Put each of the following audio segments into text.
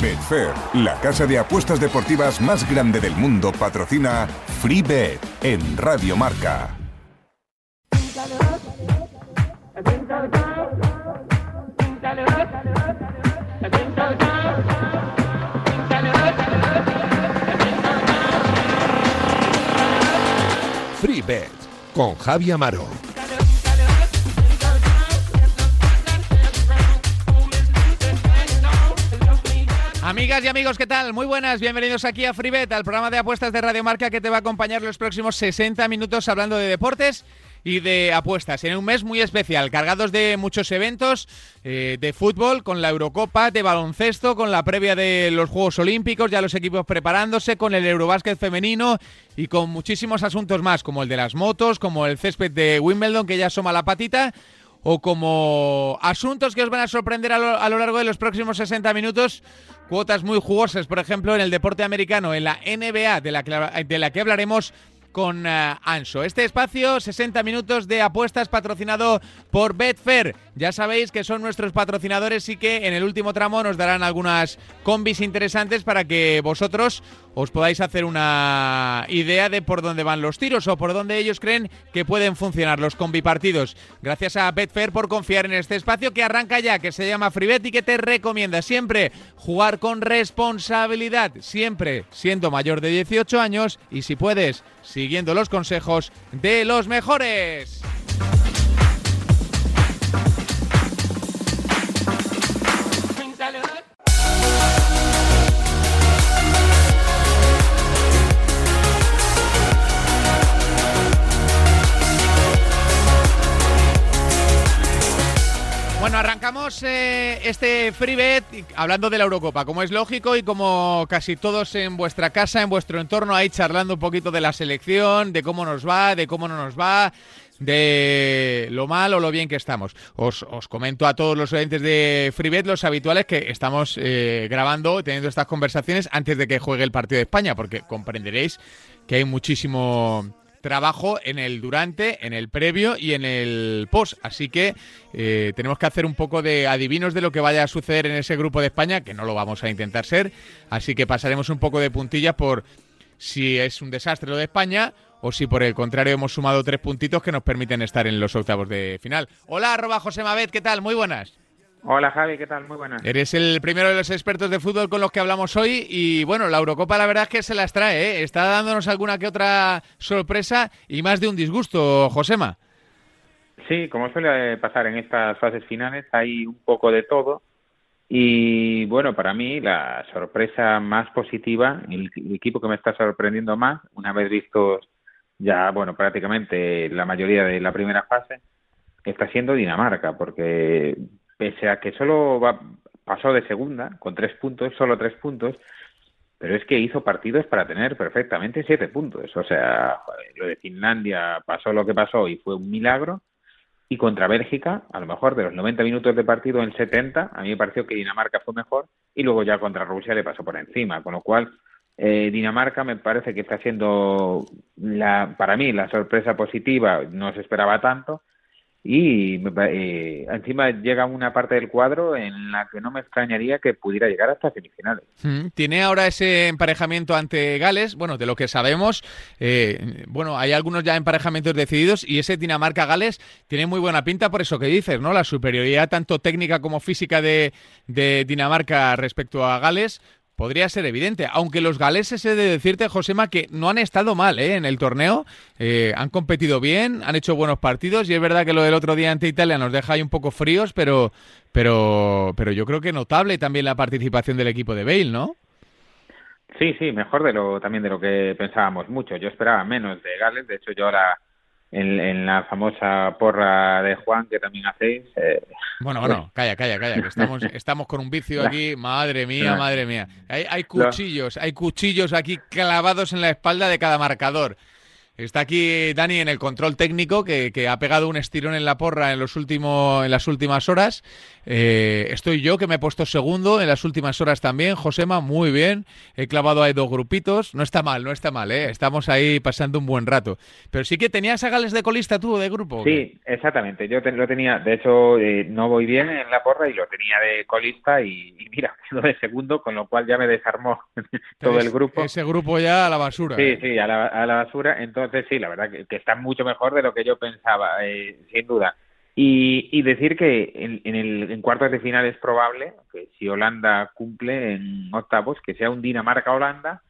Betfair, la casa de apuestas deportivas más grande del mundo, patrocina FreeBet en Radio Marca. FreeBet con Javi Amaro. Amigas y amigos, ¿qué tal? Muy buenas, bienvenidos aquí a FreeBet, al programa de apuestas de Radio Marca que te va a acompañar los próximos 60 minutos hablando de deportes y de apuestas. En un mes muy especial, cargados de muchos eventos eh, de fútbol, con la Eurocopa, de baloncesto, con la previa de los Juegos Olímpicos, ya los equipos preparándose, con el Eurobásquet femenino y con muchísimos asuntos más, como el de las motos, como el césped de Wimbledon, que ya asoma la patita o como asuntos que os van a sorprender a lo, largo de los próximos 60 minutos, cuotas muy jugosas, por ejemplo, en el deporte americano, en la NBA, de la que, de la que hablaremos con eh, Anso. Este espacio, 60 minutos de apuestas patrocinado por Betfair. Ya sabéis que son nuestros patrocinadores y que en el último tramo nos darán algunas combis interesantes para que vosotros os podáis hacer una idea de por dónde van los tiros o por dónde ellos creen que pueden funcionar los combipartidos. Gracias a Betfair por confiar en este espacio que arranca ya, que se llama FreeBet y que te recomienda siempre jugar con responsabilidad, siempre siendo mayor de 18 años y si puedes, siguiendo los consejos de los mejores. Eh, este FreeBet hablando de la Eurocopa, como es lógico y como casi todos en vuestra casa, en vuestro entorno, ahí charlando un poquito de la selección, de cómo nos va, de cómo no nos va, de lo mal o lo bien que estamos. Os, comento a todos los oyentes de FreeBet, los habituales, que estamos eh, grabando, teniendo estas conversaciones antes de que juegue el partido de España, porque comprenderéis que hay muchísimo trabajo en el durante, en el previo y en el post. Así que eh, tenemos que hacer un poco de adivinos de lo que vaya a suceder en ese grupo de España, que no lo vamos a intentar ser. Así que pasaremos un poco de puntillas por si es un desastre lo de España o si por el contrario hemos sumado tres puntitos que nos permiten estar en los octavos de final. Hola, arroba José Mabet, ¿qué tal? Muy buenas. Hola Javi, ¿qué tal? Muy buenas. Eres el primero de los expertos de fútbol con los que hablamos hoy y bueno, la Eurocopa la verdad es que se las trae, ¿eh? está dándonos alguna que otra sorpresa y más de un disgusto, Josema. Sí, como suele pasar en estas fases finales, hay un poco de todo y bueno, para mí la sorpresa más positiva, el equipo que me está sorprendiendo más, una vez visto ya, bueno, prácticamente la mayoría de la primera fase, está siendo Dinamarca, porque pese a que solo va, pasó de segunda con tres puntos, solo tres puntos, pero es que hizo partidos para tener perfectamente siete puntos. O sea, lo de Finlandia pasó lo que pasó y fue un milagro. Y contra Bélgica, a lo mejor de los 90 minutos de partido en 70, a mí me pareció que Dinamarca fue mejor y luego ya contra Rusia le pasó por encima. Con lo cual, eh, Dinamarca me parece que está siendo, la, para mí, la sorpresa positiva. No se esperaba tanto y eh, encima llega una parte del cuadro en la que no me extrañaría que pudiera llegar hasta semifinales. Mm, tiene ahora ese emparejamiento ante Gales, bueno, de lo que sabemos, eh, bueno, hay algunos ya emparejamientos decididos y ese Dinamarca-Gales tiene muy buena pinta por eso que dices, ¿no? La superioridad tanto técnica como física de, de Dinamarca respecto a Gales, podría ser evidente. Aunque los galeses, he de decirte, Josema, que no han estado mal ¿eh? en el torneo. Eh, han competido bien, han hecho buenos partidos y es verdad que lo del otro día ante Italia nos deja ahí un poco fríos, pero, pero, pero yo creo que notable también la participación del equipo de Bale, ¿no? Sí, sí, mejor de lo también de lo que pensábamos mucho. Yo esperaba menos de Gales, de hecho yo ahora en, la famosa porra de Juan que también hacéis. Eh, bueno, bueno, calla, calla, calla, que estamos, estamos con un vicio aquí, madre mía, madre mía. Hay, hay cuchillos, hay cuchillos aquí clavados en la espalda de cada marcador. Está aquí Dani en el control técnico que, ha pegado un estirón en la porra en, los últimos, en las últimas horas. Eh, estoy yo que me he puesto segundo en las últimas horas también. Josema, muy bien. He clavado ahí dos grupitos. No está mal, no está mal. ¿eh? Estamos ahí pasando un buen rato. Pero sí que tenías a Gales de colista tú de grupo. Sí, exactamente. Yo lo tenía. De hecho, eh, no voy bien en la porra y lo tenía de colista y, mira, quedo de segundo, con lo cual ya me desarmó todo el grupo. Ese grupo ya a la basura. Sí, ¿eh? sí, a la, a la basura. Entonces, entonces sí, la verdad que, está mucho mejor de lo que yo pensaba, eh, sin duda. Y, decir que en, el, en cuartos de final es probable que si Holanda cumple en octavos, que sea un Dinamarca-Holanda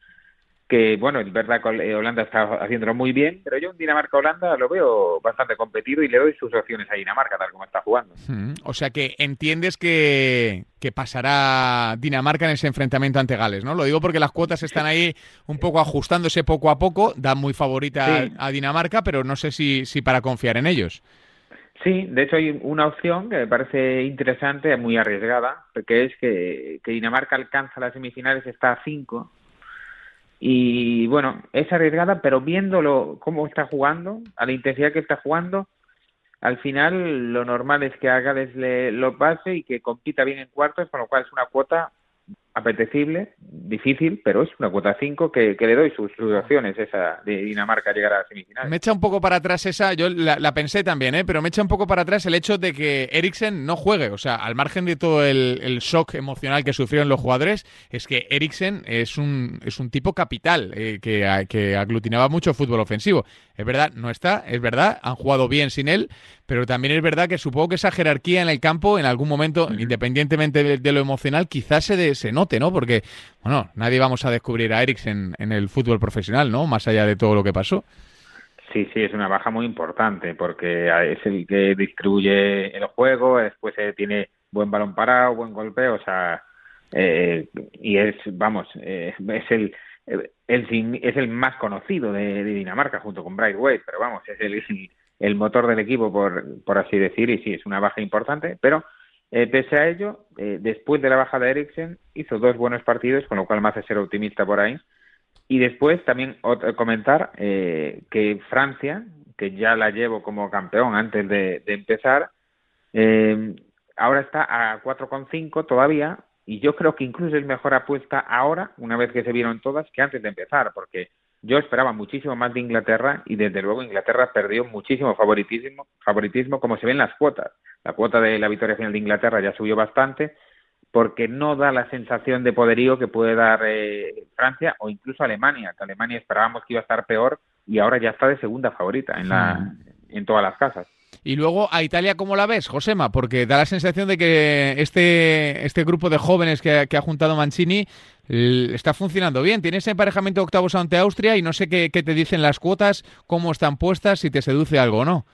que bueno, es verdad que Holanda está haciéndolo muy bien, pero yo un Dinamarca-Holanda lo veo bastante competido y le doy sus opciones a Dinamarca tal como está jugando. Hmm. O sea que entiendes que, que, pasará Dinamarca en ese enfrentamiento ante Gales, ¿no? Lo digo porque las cuotas están ahí un poco ajustándose poco a poco, dan muy favorita a, Dinamarca, pero no sé si, si para confiar en ellos. Sí, de hecho hay una opción que me parece interesante, muy arriesgada, que es que, que Dinamarca alcanza las semifinales, está a 5 y bueno, es arriesgada, pero viéndolo cómo está jugando, a la intensidad que está jugando, al final lo normal es que haga desde lo pase y que compita bien en cuartos, con lo cual es una cuota apetecible, difícil, pero es una cuota 5 que, le doy sus, opciones esa de Dinamarca llegar a la semifinal. Me echa un poco para atrás esa, yo la, pensé también, ¿eh? pero me echa un poco para atrás el hecho de que Eriksen no juegue, o sea, al margen de todo el, shock emocional que sufrieron los jugadores, es que Eriksen es un, es un tipo capital eh, que, que aglutinaba mucho fútbol ofensivo. Es verdad, no está, es verdad, han jugado bien sin él, pero también es verdad que supongo que esa jerarquía en el campo, en algún momento, independientemente de, lo emocional, quizás se, se ¿no? Porque, bueno, nadie vamos a descubrir a Eriksen en el fútbol profesional, ¿no? Más allá de todo lo que pasó. Sí, sí, es una baja muy importante porque es el que distribuye el juego, después eh, tiene buen balón parado, buen golpeo, o sea, eh, y es, vamos, eh, es el, el, es el más conocido de, Dinamarca junto con Bright Wade, pero vamos, es el, el motor del equipo, por, por así decir, y sí, es una baja importante, pero eh, pese a ello, eh, después de la baja de Eriksen, hizo dos buenos partidos, con lo cual me hace ser optimista por ahí. Y después también comentar eh, que Francia, que ya la llevo como campeón antes de, de empezar, ahora está a 4,5 todavía, y yo creo que incluso es mejor apuesta ahora, una vez que se vieron todas, que antes de empezar, porque yo esperaba muchísimo más de Inglaterra y desde luego Inglaterra perdió muchísimo favoritismo, favoritismo como se ven las cuotas. La cuota de la victoria final de Inglaterra ya subió bastante porque no da la sensación de poderío que puede dar eh, Francia o incluso Alemania, que Alemania esperábamos que iba a estar peor y ahora ya está de segunda favorita en, la, en todas las casas. Y luego a Italia, ¿cómo la ves, Josema? Porque da la sensación de que este, este grupo de jóvenes que, ha juntado Mancini está funcionando bien. Tiene ese emparejamiento octavos ante Austria y no sé qué, te dicen las cuotas, cómo están puestas, si te seduce algo o no.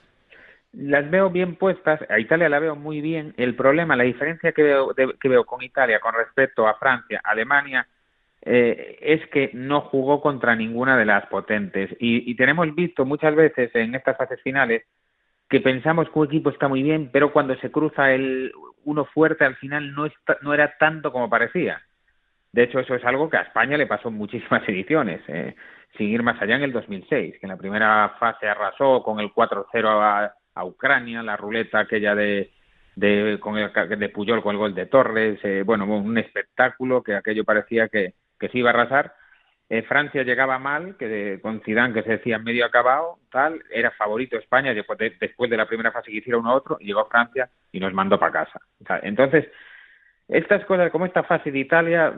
Las veo bien puestas, a Italia la veo muy bien. El problema, la diferencia que veo, que veo con Italia con respecto a Francia, Alemania, eh, es que no jugó contra ninguna de las potentes. Y, tenemos visto muchas veces en estas fases finales que pensamos que un equipo está muy bien, pero cuando se cruza el uno fuerte al final no era tanto como parecía. De hecho, eso es algo que a España le pasó en muchísimas ediciones, eh, sin ir más allá en el 2006, que en la primera fase arrasó con el 4-0 a, a, Ucrania, la ruleta aquella de, de, con el, de Puyol con el gol de Torres, eh, bueno, un espectáculo que aquello parecía que, que se iba a arrasar eh, Francia llegaba mal, que con Zidane que se decía medio acabado, tal, era favorito España después de, después de la primera fase que hiciera uno a otro, llegó Francia y nos mandó para casa. entonces, estas cosas como esta fase de Italia,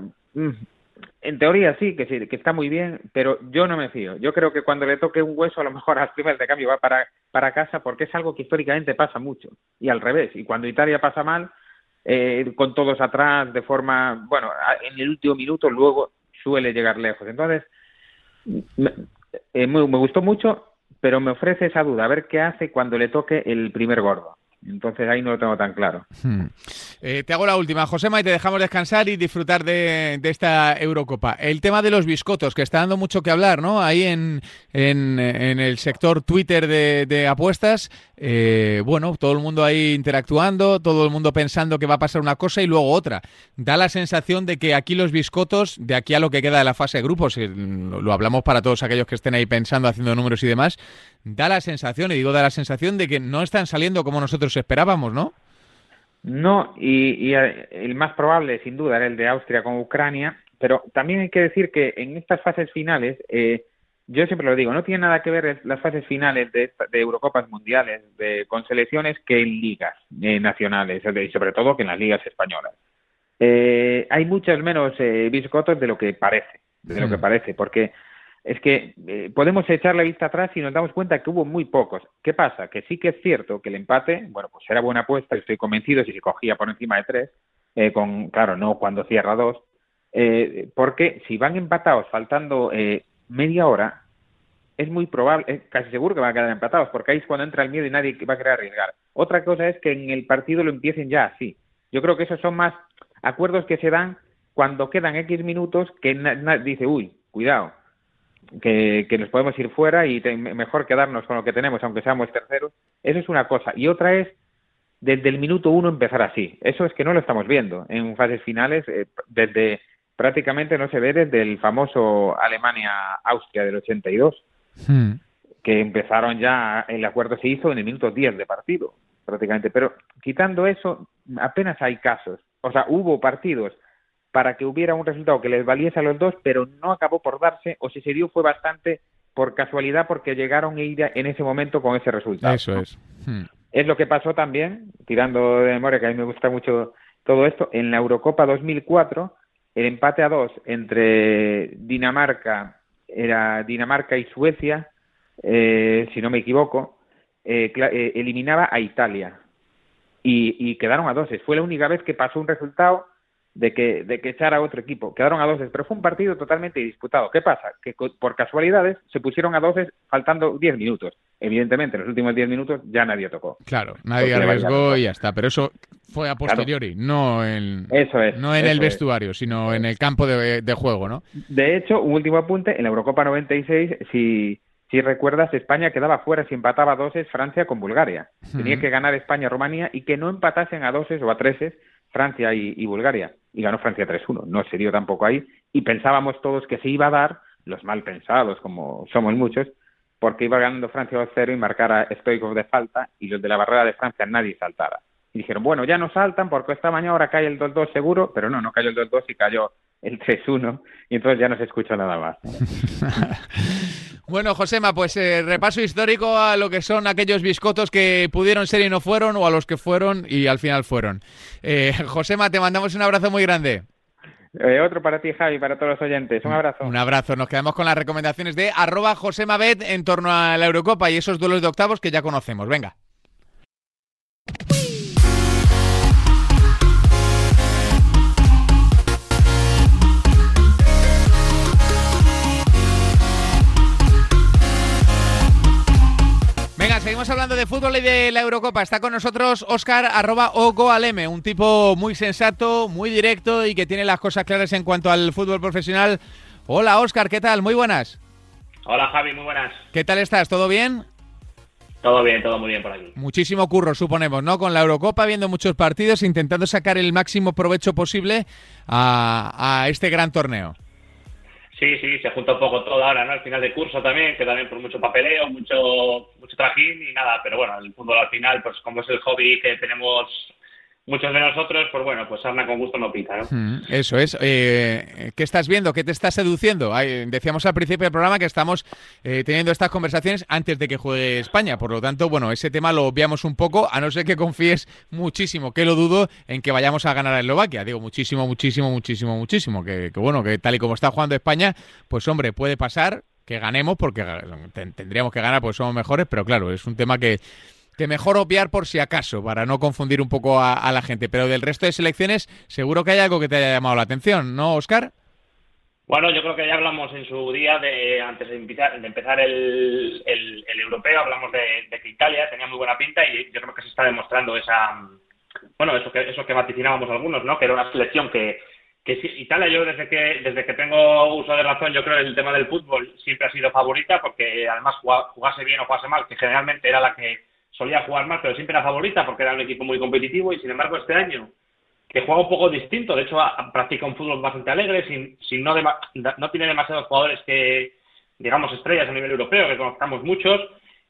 en teoría sí, que sí, que está muy bien, pero yo no me fío. Yo creo que cuando le toque un hueso, a lo mejor a las primeras de cambio va para, para casa, porque es algo que históricamente pasa mucho, y al revés. Y cuando Italia pasa mal, eh, con todos atrás, de forma, bueno, en el último minuto, luego suele llegar lejos. Entonces, eh, me, gustó mucho, pero me ofrece esa duda, a ver qué hace cuando le toque el primer gordo. Entonces ahí no lo tengo tan claro. Hmm. Eh, te hago la última, Josema, y te dejamos descansar y disfrutar de, esta Eurocopa. El tema de los biscotos, que está dando mucho que hablar, ¿no? Ahí en, en, el sector Twitter de, apuestas, eh, bueno, todo el mundo ahí interactuando, todo el mundo pensando que va a pasar una cosa y luego otra. Da la sensación de que aquí los biscotos, de aquí a lo que queda de la fase de grupos, lo hablamos para todos aquellos que estén ahí pensando, haciendo números y demás, da la sensación, y digo da la sensación de que no están saliendo como nosotros esperábamos, ¿no? No, y, el más probable, sin duda, era el de Austria con Ucrania, pero también hay que decir que en estas fases finales, eh, yo siempre lo digo, no tiene nada que ver las fases finales de, Eurocopas mundiales de, con selecciones que en ligas eh, nacionales, y sobre todo que en las ligas españolas. Eh, hay muchos menos biscotos de lo que parece, de lo que mm. parece, porque es que eh, podemos echar la vista atrás y nos damos cuenta que hubo muy pocos. ¿Qué pasa? Que sí que es cierto que el empate, bueno, pues era buena apuesta, estoy convencido si se cogía por encima de tres, eh, con, claro, no cuando cierra dos, eh, porque si van empatados faltando media hora, es muy probable, casi seguro que van a quedar empatados, porque ahí es cuando entra el miedo y nadie va a querer arriesgar. Otra cosa es que en el partido lo empiecen ya así. Yo creo que esos son más acuerdos que se dan cuando quedan X minutos que dice, uy, cuidado, que, nos podemos ir fuera y mejor quedarnos con lo que tenemos, aunque seamos terceros. Eso es una cosa. Y otra es desde el minuto uno empezar así. Eso es que no lo estamos viendo en fases finales. Eh, desde prácticamente no se ve desde el famoso Alemania-Austria del 82, hmm. que empezaron ya, el acuerdo se hizo en el minuto 10 de partido, prácticamente. Pero quitando eso, apenas hay casos. O sea, hubo partidos para que hubiera un resultado que les valiese a los dos, pero no acabó por darse, o si se dio fue bastante por casualidad porque llegaron en ese momento con ese resultado. Eso es. Hmm. Es lo que pasó también, tirando de memoria, que a mí me gusta mucho todo esto, en la Eurocopa 2004, el empate a dos entre Dinamarca, era Dinamarca y Suecia, eh, si no me equivoco, eh, eh, eliminaba a Italia y, y quedaron a dos. Fue la única vez que pasó un resultado de que, de que echara a otro equipo. Quedaron a doces, pero fue un partido totalmente disputado. ¿Qué pasa? Que por casualidades se pusieron a doces faltando 10 minutos. Evidentemente, en los últimos 10 minutos ya nadie tocó. Claro, nadie arriesgó y ya está. Pero eso fue a posteriori, no en, eso es, no en el vestuario, sino en el campo de, juego, ¿no? De hecho, un último apunte, en la Eurocopa 96, si, si recuerdas, España quedaba fuera si empataba a doses Francia con Bulgaria. Tenía que ganar España-Rumanía y que no empatasen a doses o a treses Francia y, Bulgaria. Y ganó Francia 3-1. No se dio tampoco ahí. Y pensábamos todos que se iba a dar, los mal pensados, como somos muchos, porque iba ganando Francia 2-0 y marcara Stoikov de falta y los de la barrera de Francia nadie saltara. Y dijeron, bueno, ya no saltan porque esta mañana ahora cae el 2-2 seguro, pero no, no cayó el 2-2 y cayó el 3-1 y entonces ya no se escucha nada más. Bueno, Josema, pues eh, repaso histórico a lo que son aquellos biscotos que pudieron ser y no fueron, o a los que fueron y al final fueron. Eh, Josema, te mandamos un abrazo muy grande. Eh, otro para ti, Javi, para todos los oyentes. Un abrazo. Un abrazo. Nos quedamos con las recomendaciones de arroba Josemabet en torno a la Eurocopa y esos duelos de octavos que ya conocemos. Venga. Seguimos hablando de fútbol y de la Eurocopa. Está con nosotros Oscar arroba Ogoaleme, un tipo muy sensato, muy directo y que tiene las cosas claras en cuanto al fútbol profesional. Hola Oscar, ¿qué tal? Muy buenas. Hola Javi, muy buenas. ¿Qué tal estás? ¿Todo bien? Todo bien, todo muy bien por aquí. Muchísimo curro, suponemos, ¿no? Con la Eurocopa, viendo muchos partidos, intentando sacar el máximo provecho posible a este gran torneo. Sí, sí, se junta un poco todo ahora, ¿no? Al final de curso también, que también por mucho papeleo, mucho, mucho trajín y nada, pero bueno, el fútbol al final, pues como es el hobby que tenemos muchos de nosotros, pues bueno, pues Arna con gusto no pita, ¿no? Mm, eso es. Eh, ¿Qué estás viendo? ¿Qué te está seduciendo? decíamos al principio del programa que estamos eh, teniendo estas conversaciones antes de que juegue España. Por lo tanto, bueno, ese tema lo obviamos un poco, a no ser que confíes muchísimo, que lo dudo, en que vayamos a ganar a Eslovaquia. Digo, muchísimo, muchísimo, muchísimo, muchísimo. Que, que bueno, que tal y como está jugando España, pues hombre, puede pasar que ganemos porque tendríamos que ganar porque somos mejores, pero claro, es un tema que que mejor obviar por si acaso, para no confundir un poco a, la gente. Pero del resto de selecciones, seguro que hay algo que te haya llamado la atención, ¿no, Oscar? Bueno, yo creo que ya hablamos en su día de antes de empezar, el, el, europeo, hablamos de, que Italia tenía muy buena pinta y yo creo que se está demostrando esa, bueno, eso que eso que vaticinábamos algunos, ¿no? Que era una selección que que Italia yo desde que desde que tengo uso de razón yo creo que el tema del fútbol siempre ha sido favorita porque además jugase bien o jugase mal que generalmente era la que solía jugar mal pero siempre era favorita porque era un equipo muy competitivo y sin embargo este año que juega un poco distinto de hecho practica un fútbol bastante alegre sin, sin no no tiene demasiados jugadores que digamos estrellas a nivel europeo que conozcamos muchos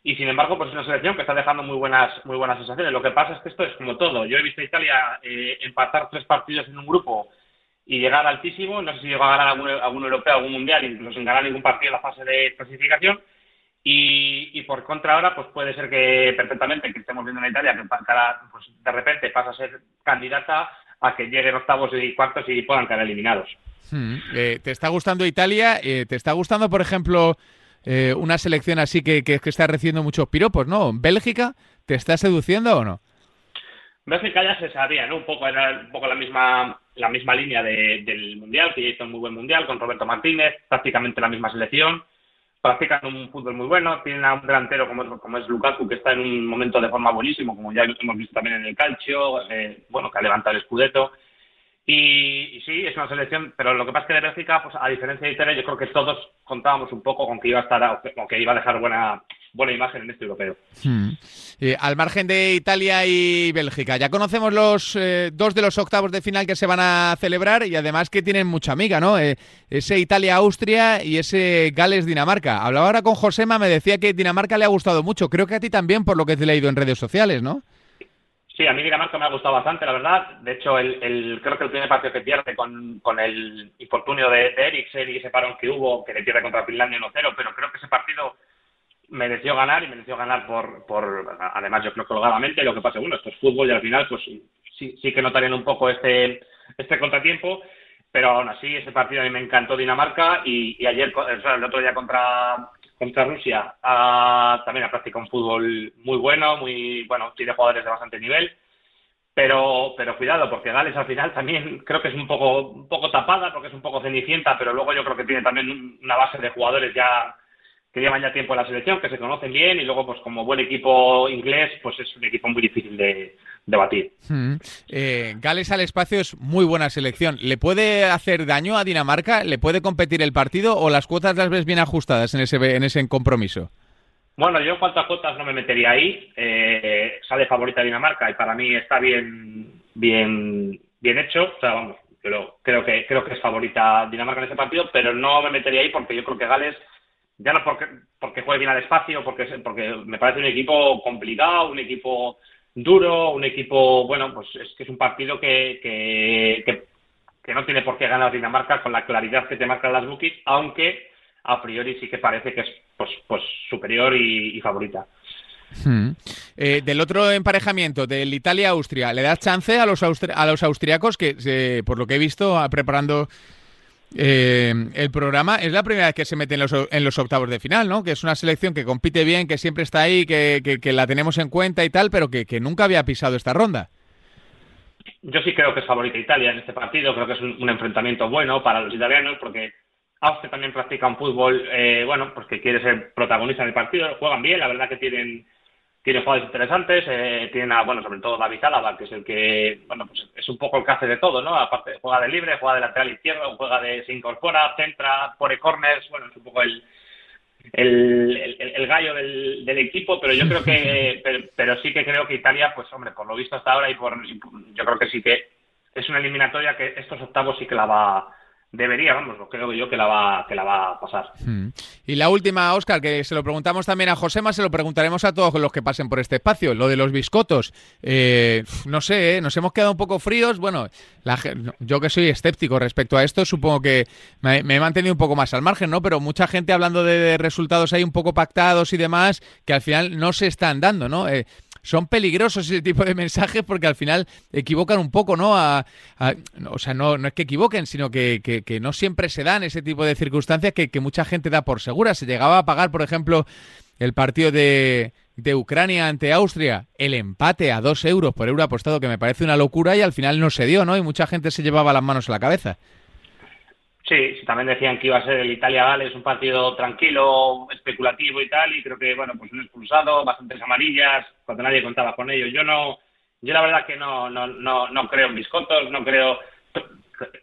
y sin embargo pues es una selección que está dejando muy buenas muy buenas sensaciones lo que pasa es que esto es como todo yo he visto a Italia eh, empatar tres partidos en un grupo y llegar altísimo. No sé si llegó a ganar algún, algún europeo, algún mundial, incluso sin ganar ningún partido en la fase de clasificación. Y, y, por contra ahora, pues puede ser que perfectamente que estemos viendo en Italia que cada, pues de repente pasa a ser candidata a que lleguen octavos y cuartos y puedan quedar eliminados. Hmm. Eh, ¿Te está gustando Italia? Eh, ¿Te está gustando, por ejemplo, eh, una selección así que, que, que, está recibiendo muchos piropos, ¿no? ¿Bélgica te está seduciendo o no? Bélgica ya se sabía, ¿no? Un poco era un poco la misma la misma línea del mundial, que ya hizo un muy buen mundial con Roberto Martínez, prácticamente la misma selección, practican un fútbol muy bueno, tienen a un delantero como es, como es Lukaku que está en un momento de forma buenísimo, como ya hemos visto también en el calcio, eh, bueno, que ha levantado el escudeto. Y, sí, es una selección, pero lo que pasa es que de Bélgica, pues a diferencia de Italia, yo creo que todos contábamos un poco con que iba a estar, o que iba a dejar buena, buena imagen en este europeo. Hmm. Eh, al margen de Italia y Bélgica, ya conocemos los eh, dos de los octavos de final que se van a celebrar y además que tienen mucha amiga, ¿no? Eh, ese Italia-Austria y ese Gales-Dinamarca. Hablaba ahora con Josema, me decía que Dinamarca le ha gustado mucho. Creo que a ti también, por lo que te he leído en redes sociales, ¿no? Sí, a mí Dinamarca me ha gustado bastante, la verdad. De hecho, el, creo que el primer partido que pierde con, con el infortunio de, de Eriksen y ese parón que hubo, que le pierde contra Finlandia 1-0, pero creo que ese partido mereció ganar y mereció ganar por, por además yo creo que holgadamente. Lo que pasa, bueno, esto es fútbol y al final, pues sí, sí que notarían un poco este, este contratiempo. Pero aún así, ese partido a mí me encantó Dinamarca y, y ayer, el otro día contra, contra Rusia también ha practicado un fútbol muy bueno, muy bueno, tiene jugadores de bastante nivel, pero pero cuidado porque Gales al final también creo que es un poco un poco tapada porque es un poco cenicienta, pero luego yo creo que tiene también una base de jugadores ya que llevan ya tiempo en la selección, que se conocen bien y luego pues como buen equipo inglés pues es un equipo muy difícil de, debatir. Hmm. Eh, Gales al espacio es muy buena selección. ¿Le puede hacer daño a Dinamarca? ¿Le puede competir el partido o las cuotas las ves bien ajustadas en ese, en ese compromiso? Bueno, yo en cuanto a cuotas no me metería ahí. Eh, sale favorita Dinamarca y para mí está bien, bien, bien hecho. O sea, vamos, pero creo que creo que es favorita Dinamarca en ese partido, pero no me metería ahí porque yo creo que Gales ya no porque, porque juegue bien al espacio, porque, porque me parece un equipo complicado, un equipo duro, un equipo, bueno, pues es que es un partido que, que, que, no tiene por qué ganar Dinamarca con la claridad que te marcan las bookies, aunque a priori sí que parece que es pues, pues superior y, favorita. Hmm. Eh, del otro emparejamiento, del Italia-Austria, ¿le das chance a los, a los austriacos que, por lo que he visto, preparando eh, el programa es la primera vez que se mete en los, en los, octavos de final, ¿no? Que es una selección que compite bien, que siempre está ahí, que, la tenemos en cuenta y tal, pero que, nunca había pisado esta ronda. Yo sí creo que es favorita Italia en este partido, creo que es un, enfrentamiento bueno para los italianos porque Austria también practica un fútbol, eh, bueno, pues que quiere ser protagonista en el partido, juegan bien, la verdad que tienen tiene jugadores interesantes, eh, tiene a, bueno, sobre todo David Álava, que es el que, bueno, pues es un poco el que hace de todo, ¿no? Aparte, juega de libre, juega de lateral izquierdo, juega de, se incorpora, centra, pone corners, bueno, es un poco el, el, el, gallo del, del, equipo, pero yo creo que, pero, sí que creo que Italia, pues hombre, por lo visto hasta ahora y por, yo creo que sí que es una eliminatoria que estos octavos sí que la va, debería, vamos, creo yo que la va, que la va a pasar. Hmm. Y la última, Oscar, que se lo preguntamos también a Josema, se lo preguntaremos a todos los que pasen por este espacio, lo de los biscotos. Eh, no sé, ¿eh? nos hemos quedado un poco fríos. Bueno, yo que soy escéptico respecto a esto, supongo que me, he mantenido un poco más al margen, ¿no? Pero mucha gente hablando de, resultados ahí un poco pactados y demás, que al final no se están dando, ¿no? Eh, son peligrosos ese tipo de mensajes porque al final equivocan un poco, ¿no? A, o sea, no, es que equivoquen, sino que, no siempre se dan ese tipo de circunstancias que, mucha gente da por segura. Se llegaba a pagar, por ejemplo, el partido de Ucrania ante Austria, el empate a dos euros por euro apostado, que me parece una locura y al final no se dio, ¿no? Y mucha gente se llevaba las manos a la cabeza. Sí, también decían que iba a ser el Italia-Gales un partido tranquilo, especulativo y tal, y creo que, bueno, pues un expulsado, bastantes amarillas, cuando nadie contaba con ello. Yo no, yo la verdad que no, no, no, no creo en biscotos, no creo,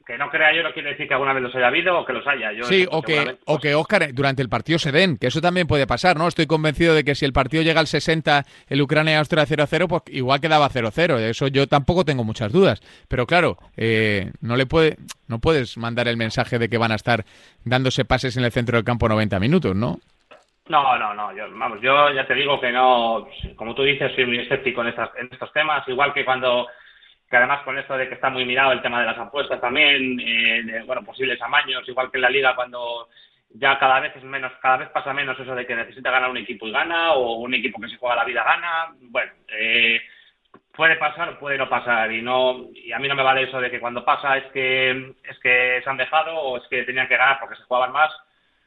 que no crea yo no quiere decir que alguna vez los haya habido o que los haya. Yo sí, o que, o que Oscar durante el partido se den, que eso también puede pasar, ¿no? Estoy convencido de que si el partido llega al 60, el Ucrania-Austria 0-0, pues igual quedaba 0-0. De eso yo tampoco tengo muchas dudas. Pero claro, eh, no le puede, no puedes mandar el mensaje de que van a estar dándose pases en el centro del campo 90 minutos, ¿no? No, no, no. Yo, vamos, yo ya te digo que no, como tú dices, soy muy escéptico en, estas, en estos temas, igual que cuando que además con esto de que está muy mirado el tema de las apuestas también, eh, de, bueno, posibles amaños, igual que en la liga cuando ya cada vez es menos, cada vez pasa menos eso de que necesita ganar un equipo y gana, o un equipo que se juega la vida gana, bueno, eh, puede pasar, puede no pasar, y no, y a mí no me vale eso de que cuando pasa es que, es que se han dejado, o es que tenían que ganar porque se jugaban más,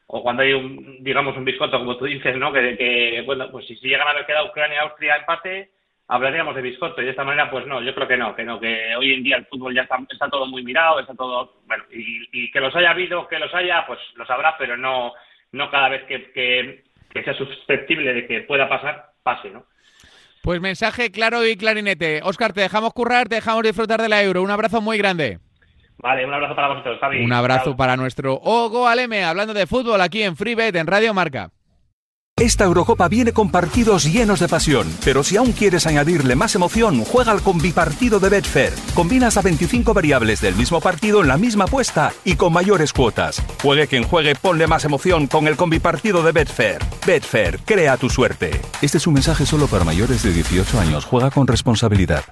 o cuando hay un, digamos, un biscoto, como tú dices, ¿no? Que, que bueno, pues si, si llegan a haber quedado Ucrania-Austria empate, hablaríamos de biscoto y de esta manera pues no, yo creo que no, que no, que hoy en día el fútbol ya está, está todo muy mirado, está todo, bueno, y, que los haya habido, que los haya, pues los habrá, pero no, no cada vez que, que, sea susceptible de que pueda pasar, pase, ¿no? Pues mensaje claro y clarinete. Oscar, te dejamos currar, te dejamos disfrutar de la Euro. Un abrazo muy grande. Vale, un abrazo para vosotros, Javi. Un abrazo para nuestro Ogo Aleme, hablando de fútbol aquí en FreeBet, en Radio Marca. Esta Eurocopa viene con partidos llenos de pasión, pero si aún quieres añadirle más emoción, juega al combipartido de Betfair. Combinas a 25 variables del mismo partido en la misma apuesta y con mayores cuotas. Juegue quien juegue, ponle más emoción con el combipartido de Betfair. Betfair, crea tu suerte. Este es un mensaje solo para mayores de 18 años. Juega con responsabilidad.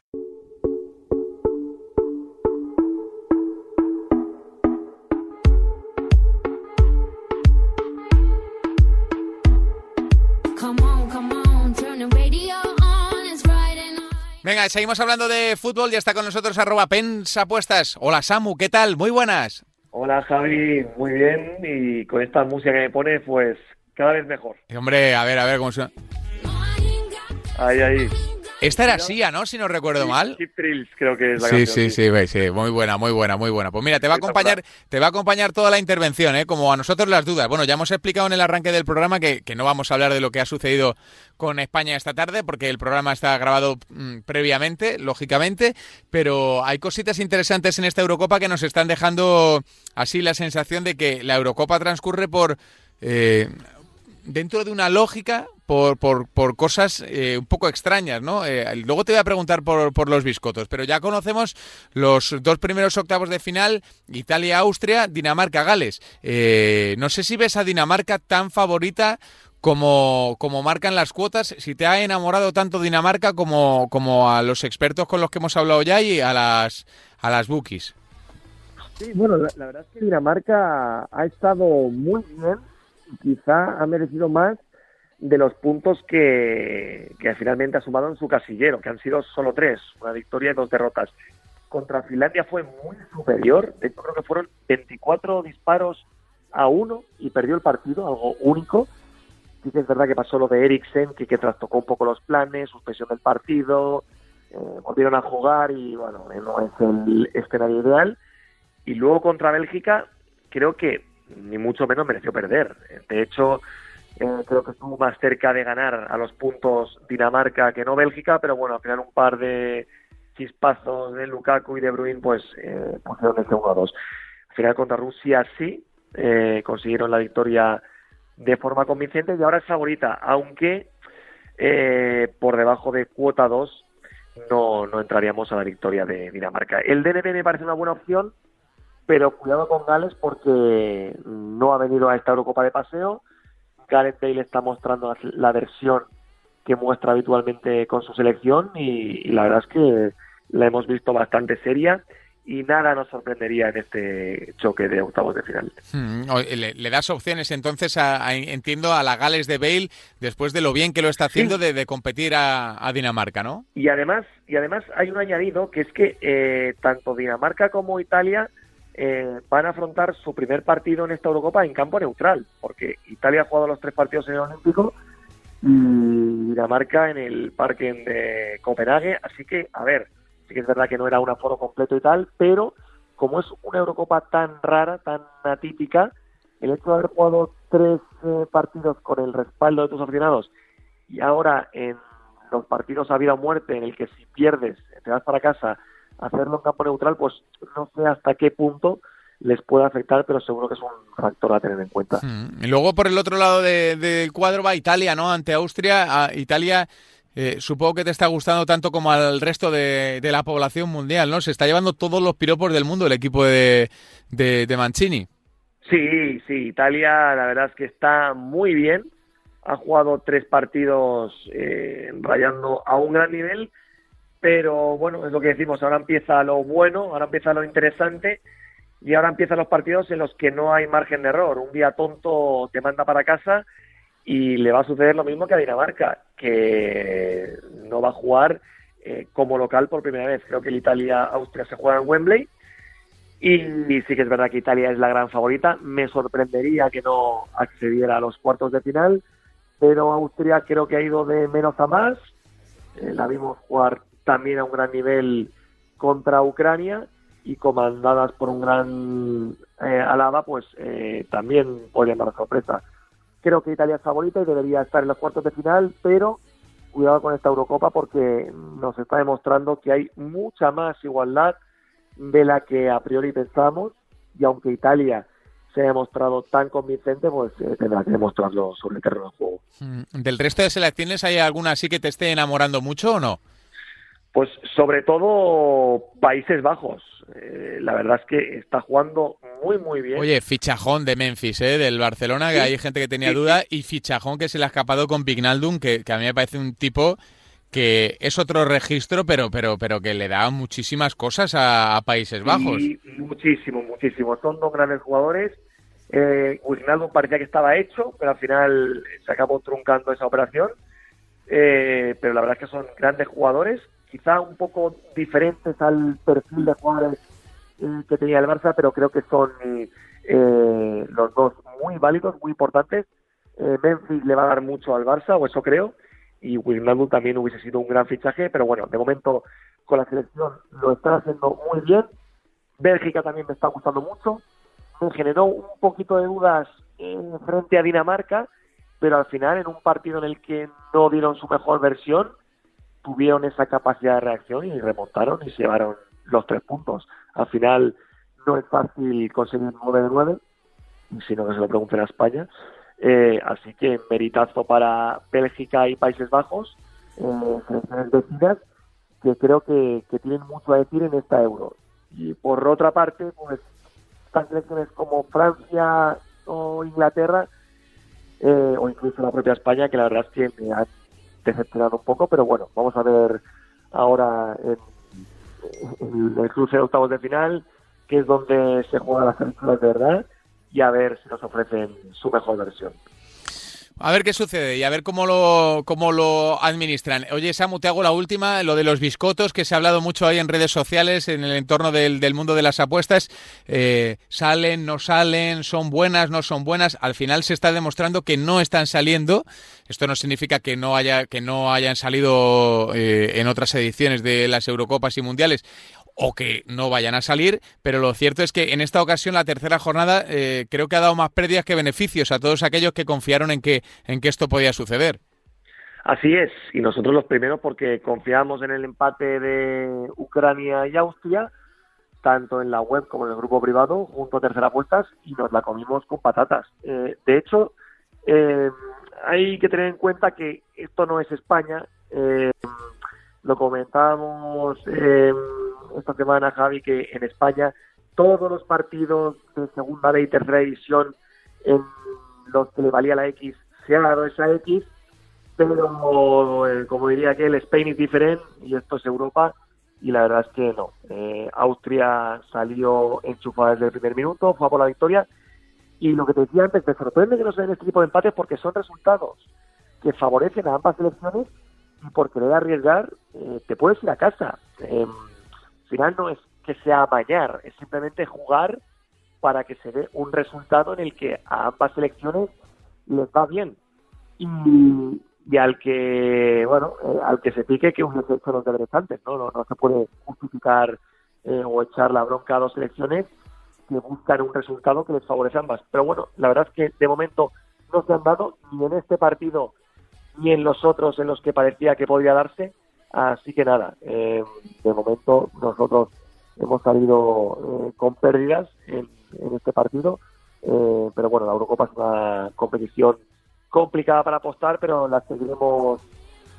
Venga, seguimos hablando de fútbol. Ya está con nosotros arroba pensapuestas. Hola Samu, ¿qué tal? Muy buenas. Hola Javi, muy bien. Y con esta música que me pone, pues cada vez mejor. hombre, a ver, a ver cómo suena. Ahí, ahí. Esta era Sia, ¿no? Si no recuerdo mal. Thrills, creo que es la sí, Sí, sí, sí, muy buena, muy buena, muy buena. Pues mira, te va a acompañar, te va a acompañar toda la intervención, ¿eh? Como a nosotros las dudas. Bueno, ya hemos explicado en el arranque del programa que, no vamos a hablar de lo que ha sucedido con España esta tarde, porque el programa está grabado mm, previamente, lógicamente, pero hay cositas interesantes en esta Eurocopa que nos están dejando así la sensación de que la Eurocopa transcurre por eh, dentro de una lógica por, por, por cosas eh, un poco extrañas, ¿no? Eh, luego te voy a preguntar por, por, los biscotos, pero ya conocemos los dos primeros octavos de final, Italia-Austria, Dinamarca-Gales. Eh, no sé si ves a Dinamarca tan favorita como, como marcan las cuotas, si te ha enamorado tanto Dinamarca como, como a los expertos con los que hemos hablado ya y a las, a las bookies. Sí, bueno, la, la verdad es que Dinamarca ha estado muy bien, quizá ha merecido más de los puntos que, finalmente ha sumado en su casillero, que han sido solo tres, una victoria y dos derrotas. Contra Finlandia fue muy superior, de hecho creo que fueron 24 disparos a uno y perdió el partido, algo único. Sí que es verdad que pasó lo de Eriksen, que, que trastocó un poco los planes, suspensión del partido, eh, volvieron a jugar y bueno, no es el escenario ideal. Y luego contra Bélgica, creo que ni mucho menos mereció perder. De hecho, eh, creo que estuvo más cerca de ganar a los puntos Dinamarca que no Bélgica, pero bueno, al final un par de chispazos de Lukaku y de Bruin pues eh, pusieron ese 1-2. Al final contra Rusia sí, eh, consiguieron la victoria de forma convincente y ahora es favorita, aunque eh, por debajo de cuota 2 no, no entraríamos a la victoria de Dinamarca. El DNB me parece una buena opción, pero cuidado con Gales porque no ha venido a esta Eurocopa de paseo, Gareth Bale está mostrando la versión que muestra habitualmente con su selección y, la verdad es que la hemos visto bastante seria y nada nos sorprendería en este choque de octavos de final. Hmm, le, das opciones entonces, a, entiendo, a la Gales de Bale después de lo bien que lo está haciendo de, competir a, Dinamarca, ¿no? Y además, y además hay un añadido que es que eh, tanto Dinamarca como Italia eh, van a afrontar su primer partido en esta Eurocopa en campo neutral, porque Italia ha jugado los tres partidos en el Olímpico y Dinamarca en el Parque de Copenhague, así que, a ver, sí que es verdad que no era un aforo completo y tal, pero como es una Eurocopa tan rara, tan atípica, el hecho de haber jugado tres eh, partidos con el respaldo de tus aficionados y ahora en los partidos a vida o muerte, en el que si pierdes te vas para casa, hacerlo en campo neutral, pues no sé hasta qué punto les puede afectar, pero seguro que es un factor a tener en cuenta. Mm. Y luego por el otro lado del cuadro va Italia, ¿no? Ante Austria, Italia eh, supongo que te está gustando tanto como al resto de, la población mundial, ¿no? Se está llevando todos los piropos del mundo el equipo de, de, Mancini. Sí, sí, Italia la verdad es que está muy bien. Ha jugado tres partidos eh, rayando a un gran nivel, pero bueno, es lo que decimos, ahora empieza lo bueno, ahora empieza lo interesante y ahora empiezan los partidos en los que no hay margen de error. Un día tonto te manda para casa y le va a suceder lo mismo que a Dinamarca, que no va a jugar eh, como local por primera vez. Creo que el Italia-Austria se juega en Wembley y, sí que es verdad que Italia es la gran favorita. Me sorprendería que no accediera a los cuartos de final, pero Austria creo que ha ido de menos a más. Eh, la vimos jugar también a un gran nivel contra Ucrania y comandadas por un gran eh, Alaba, pues eh, también podrían dar sorpresa. Creo que Italia es favorita y debería estar en los cuartos de final, pero cuidado con esta Eurocopa porque nos está demostrando que hay mucha más igualdad de la que a priori pensamos y aunque Italia se ha demostrado tan convincente, pues eh, tendrá que demostrarlo sobre el terreno de juego. Mm, ¿Del resto de selecciones hay alguna así que te esté enamorando mucho o no? Pues sobre todo Países Bajos. Eh, la verdad es que está jugando muy, muy bien. Oye, fichajón de Memphis, ¿eh? del Barcelona, que hay gente que tenía duda, y fichajón que se le ha escapado con Pignaldum, que, que, a mí me parece un tipo que es otro registro, pero pero pero que le da muchísimas cosas a, Países Bajos. muchísimo, muchísimo. Son dos grandes jugadores. Eh, parecía que estaba hecho, pero al final se acabó truncando esa operación. Eh, pero la verdad es que son grandes jugadores quizá un poco diferentes al perfil de jugadores eh, que tenía el Barça, pero creo que son eh, los dos muy válidos, muy importantes. Eh, Memphis le va a dar mucho al Barça, o eso creo, y Wijnaldum también hubiese sido un gran fichaje, pero bueno, de momento con la selección lo están haciendo muy bien. Bélgica también me está gustando mucho. Me generó un poquito de dudas frente a Dinamarca, pero al final en un partido en el que no dieron su mejor versión, tuvieron esa capacidad de reacción y remontaron y se llevaron los tres puntos. Al final no es fácil conseguir 9 de 9, sino que se lo pregunten a España. Eh, así que meritazo para Bélgica y Países Bajos, eh, selecciones vecinas, que creo que, tienen mucho a decir en esta Euro. Y por otra parte, pues estas selecciones como Francia o Inglaterra, eh, o incluso la propia España, que la verdad es que me han decepcionado un poco, pero bueno, vamos a ver ahora en, el cruce de octavos de final, que es donde se juegan las películas de verdad, y a ver si nos ofrecen su mejor versión. A ver qué sucede y a ver cómo lo, cómo lo administran. Oye, Samu, te hago la última, lo de los biscotos, que se ha hablado mucho ahí en redes sociales, en el entorno del, del mundo de las apuestas. Eh, salen, no salen, son buenas, no son buenas. Al final se está demostrando que no están saliendo. Esto no significa que no, haya, que no hayan salido eh, en otras ediciones de las Eurocopas y Mundiales o que no vayan a salir, pero lo cierto es que en esta ocasión la tercera jornada eh, creo que ha dado más pérdidas que beneficios a todos aquellos que confiaron en que, en que esto podía suceder. Así es, y nosotros los primeros porque confiamos en el empate de Ucrania y Austria, tanto en la web como en el grupo privado, junto a tercera apuestas, y nos la comimos con patatas. Eh, de hecho, eh, hay que tener en cuenta que esto no es España, lo comentábamos esta semana, Javi, que en España todos los partidos de segunda y tercera división en los que le valía la X se ha dado esa X, pero eh, como diría aquel, Spain is different y esto es Europa y la verdad es que no. Eh, Austria salió enchufada desde el primer minuto, fue a por la victoria y lo que te decía antes, me sorprende que no se den este tipo de empates porque son resultados que favorecen a ambas selecciones y por querer arriesgar eh, te puedes ir a casa. Al final no es que sea amañar, es simplemente jugar para que se dé un resultado en el que a ambas selecciones les va bien. Y, al que, bueno, eh, al que se pique que uno hecho los deberes antes, ¿no? ¿no? se puede justificar eh, o echar la bronca a dos selecciones que buscan un resultado que les favorece a ambas. Pero bueno, la verdad es que de momento no se han dado ni en este partido ni en los otros en los que parecía que podía darse. Así que nada, eh, de momento nosotros hemos salido eh, con pérdidas en, este partido. Eh, pero bueno, la Eurocopa es una competición complicada para apostar, pero la seguiremos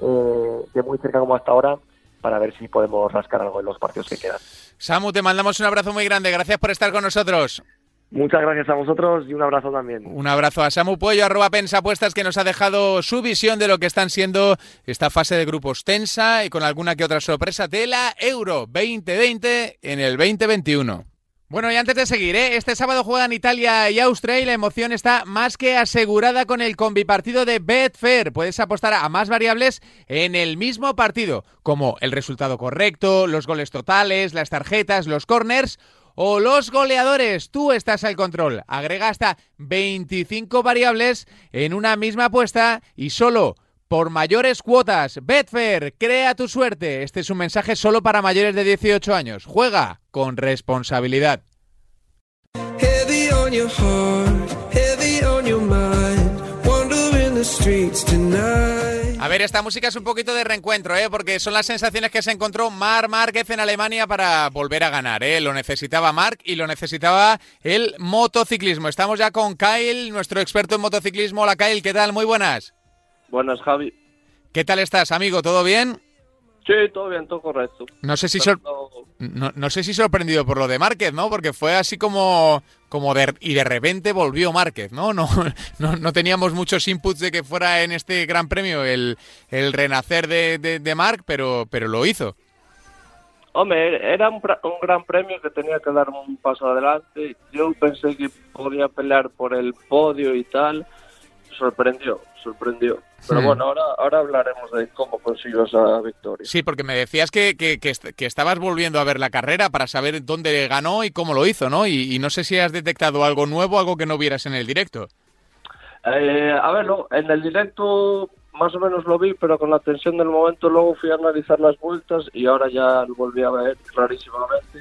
de muy cerca como hasta ahora para ver si podemos rascar algo en los partidos que quedan. Samu, te mandamos un abrazo muy grande. Gracias por estar con nosotros. Muchas gracias a vosotros y un abrazo también. Un abrazo a Samu Puello, arroba Pensapuestas, que nos ha dejado su visión de lo que están siendo esta fase de grupos tensa y con alguna que otra sorpresa de la Euro 2020 en el 2021. Bueno, y antes de seguir, ¿eh? este sábado juegan Italia y Austria y la emoción está más que asegurada con el combipartido de Betfair. Puedes apostar a más variables en el mismo partido, como el resultado correcto, los goles totales, las tarjetas, los corners o los goleadores. Tú estás al control. Agrega hasta 25 variables en una misma apuesta y solo por mayores cuotas. Betfair, crea tu suerte. Este es un mensaje solo para mayores de 18 años. Juega con responsabilidad. A ver, esta música es un poquito de reencuentro, ¿eh? porque son las sensaciones que se encontró Marc Márquez en Alemania para volver a ganar. ¿eh? Lo necesitaba Marc y lo necesitaba el motociclismo. Estamos ya con Kyle, nuestro experto en motociclismo. Hola Kyle, ¿qué tal? Muy buenas. Buenas, Javi. ¿Qué tal estás, amigo? ¿Todo bien? Sí, todo bien, todo correcto. No sé si no, sé si sorprendido por lo de Márquez, ¿no? Porque fue así como como de, y de repente volvió Márquez, ¿no? No, no, no teníamos muchos inputs de que fuera en este Gran Premio el, el renacer de, de, de Marc, pero pero lo hizo. Hombre, era un, un, gran premio que tenía que dar un paso adelante. Yo pensé que podía pelear por el podio y tal. Sorprendió, sorprendió. Pero bueno, ahora, ahora hablaremos de cómo consiguió esa victoria. Sí, porque me decías que, que, que, estabas volviendo a ver la carrera para saber dónde ganó y cómo lo hizo, ¿no? Y, no sé si has detectado algo nuevo, algo que no vieras en el directo. Eh, a ver, no, en el directo más o menos lo vi, pero con la tensión del momento luego fui a analizar las vueltas y ahora ya lo volví a ver clarísimamente.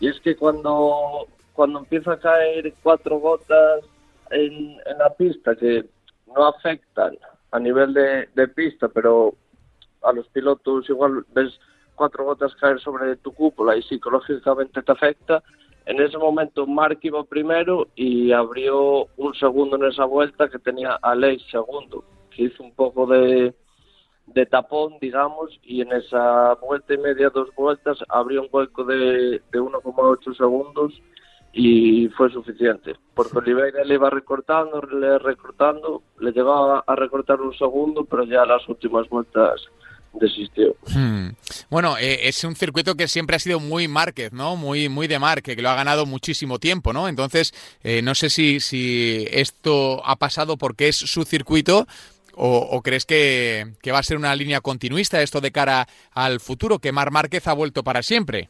Y es que cuando, cuando empieza a caer cuatro gotas en, en la pista que no afectan a nivel de, pista, pero a los pilotos igual ves cuatro gotas caer sobre tu cúpula y psicológicamente te afecta. En ese momento Mark iba primero y abrió un segundo en esa vuelta que tenía a segundo, que hizo un poco de, de tapón, digamos, y en esa vuelta y media, dos vueltas, abrió un hueco de, de 1,8 segundos y fue suficiente, porque Oliveira le iba recortando, le recortando, le llegaba a recortar un segundo, pero ya las últimas vueltas desistió. Hmm. Bueno, eh, es un circuito que siempre ha sido muy Márquez, ¿no? Muy, muy de Márquez, que lo ha ganado muchísimo tiempo, ¿no? Entonces, eh, no sé si, si esto ha pasado porque es su circuito, o, crees que, que, va a ser una línea continuista esto de cara al futuro, que Mar Márquez ha vuelto para siempre?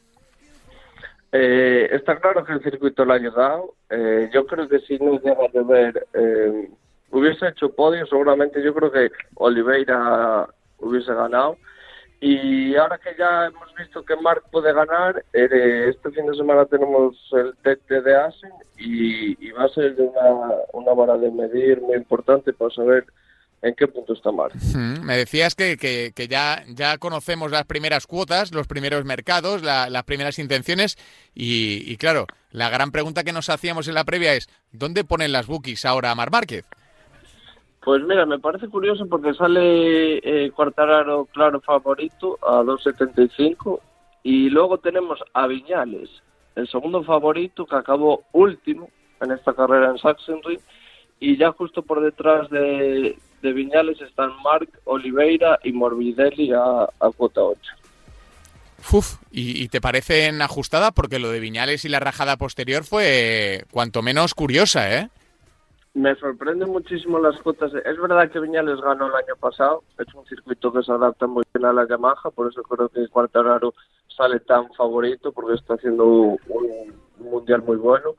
Eh, está claro que el circuito le ha ayudado. Eh, yo creo que si no llega de ver, eh, hubiese hecho podio, seguramente yo creo que Oliveira hubiese ganado. Y ahora que ya hemos visto que Marc puede ganar, eh, este fin de semana tenemos el TT de Asen y, y va a ser una, una vara de medir muy importante para saber en qué punto está mal. Me decías que, que, ya, ya conocemos las primeras cuotas, los primeros mercados, las primeras intenciones y, claro, la gran pregunta que nos hacíamos en la previa es ¿dónde ponen las bookies ahora a Mar Márquez? Pues mira, me parece curioso porque sale eh, Cuartararo claro favorito a 2.75 y luego tenemos a Viñales, el segundo favorito que acabó último en esta carrera en Sachsenring y ya justo por detrás de, de Viñales están Marc, Oliveira y Morbidelli a, a cuota 8. Uf, ¿y, te parecen ajustadas? Porque lo de Viñales y la rajada posterior fue cuanto menos curiosa, ¿eh? Me sorprenden muchísimo las cuotas. Es verdad que Viñales ganó el año pasado, es un circuito que se adapta muy bien a la Yamaha, por eso creo que Cuartararo sale tan favorito, porque está haciendo un mundial muy bueno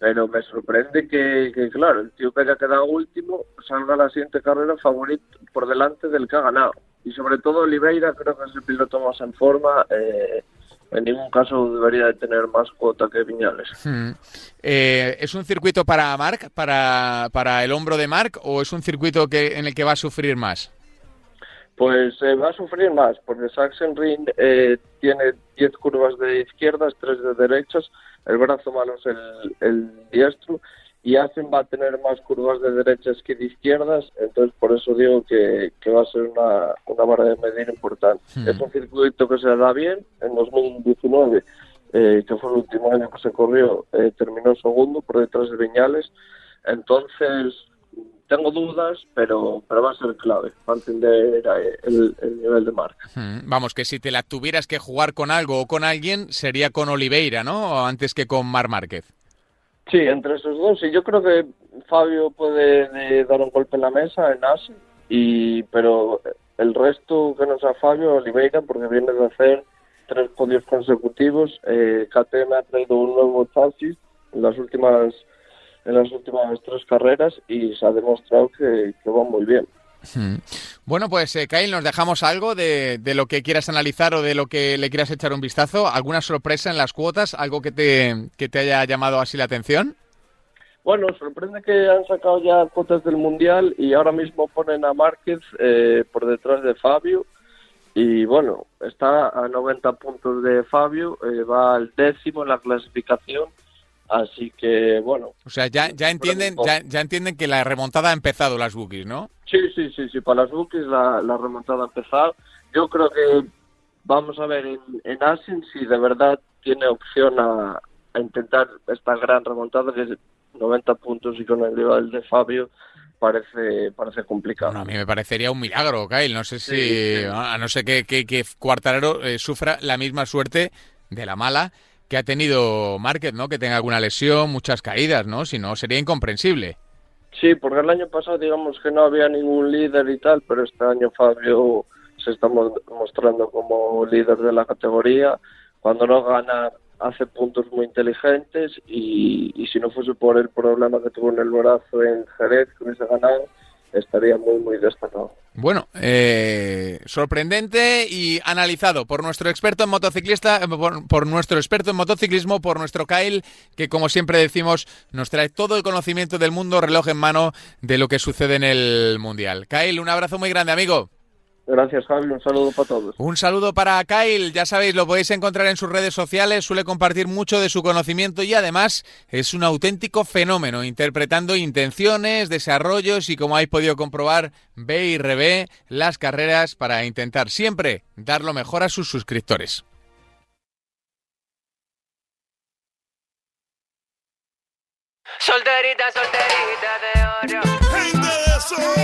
pero me sorprende que, claro, el tío que haya quedado último salga la siguiente carrera favorito por delante del que ha ganado. Y sobre todo Oliveira creo que es el piloto más en forma. Eh, en ningún caso debería de tener más cuota que Viñales. Hmm. Eh, ¿Es un circuito para Marc, para, para el hombro de Marc, o es un circuito que, en el que va a sufrir más? Pues eh, va a sufrir más, porque Sachsenring eh, tiene 10 curvas de izquierdas, 3 de derechas, el brazo malo es el, el diestro, y Asen va a tener más curvas de derechas que de izquierdas, entonces por eso digo que, que va a ser una, una vara de medir importante. Hmm. Es un circuito que se da bien, en 2019, eh, que fue el último año que se corrió, eh, terminó segundo por detrás de Viñales, entonces tengo dudas, pero, pero va a ser clave para entender eh, el, el nivel de marca. Vamos, que si te la tuvieras que jugar con algo o con alguien, sería con Oliveira, ¿no? Antes que con Mar Márquez. Sí, entre esos dos. Y yo creo que Fabio puede eh, dar un golpe en la mesa en Asia, y, pero el resto que no sea Fabio, Oliveira, porque viene de hacer tres podios consecutivos. Eh, KTM ha traído un nuevo chasis en las últimas en las últimas tres carreras y se ha demostrado que, que va muy bien. Hmm. Bueno, pues eh, Kyle, nos dejamos algo de, de, lo que quieras analizar o de lo que le quieras echar un vistazo. ¿Alguna sorpresa en las cuotas? ¿Algo que te, que te haya llamado así la atención? Bueno, sorprende que han sacado ya cuotas del Mundial y ahora mismo ponen a Márquez eh, por detrás de Fabio. Y bueno, está a 90 puntos de Fabio, eh, va al décimo en la clasificación. Así que bueno. O sea, ya, ya entienden, ya, ya entienden que la remontada ha empezado las bookies, ¿no? Sí, sí, sí, sí, para las bookies la, la remontada ha empezado. Yo creo que vamos a ver en, en Asin si de verdad tiene opción a, a intentar esta gran remontada que es 90 puntos y con el nivel de Fabio parece parece complicado. Bueno, a mí me parecería un milagro, Kyle. No sé si, sí, sí. a no ser que, que, que Cuartararo eh, sufra la misma suerte de la mala que ha tenido Márquez, ¿no? Que tenga alguna lesión, muchas caídas, ¿no? Si no, sería incomprensible. Sí, porque el año pasado digamos que no había ningún líder y tal, pero este año Fabio se está mostrando como líder de la categoría. Cuando no gana hace puntos muy inteligentes y, y, si no fuese por el problema que tuvo en el brazo en Jerez, que hubiese ganado, estaría muy, muy destacado. Bueno, eh, sorprendente y analizado por nuestro experto en motociclista, por, por, nuestro experto en motociclismo, por nuestro Kyle, que como siempre decimos, nos trae todo el conocimiento del mundo, reloj en mano, de lo que sucede en el Mundial. Kyle, un abrazo muy grande, amigo. Gracias, Javi. Un saludo para todos. Un saludo para Kyle. Ya sabéis, lo podéis encontrar en sus redes sociales. Suele compartir mucho de su conocimiento y además es un auténtico fenómeno, interpretando intenciones, desarrollos y, como habéis podido comprobar, ve y revé las carreras para intentar siempre dar lo mejor a sus suscriptores. Solterita, solterita de oro. Gente de sol.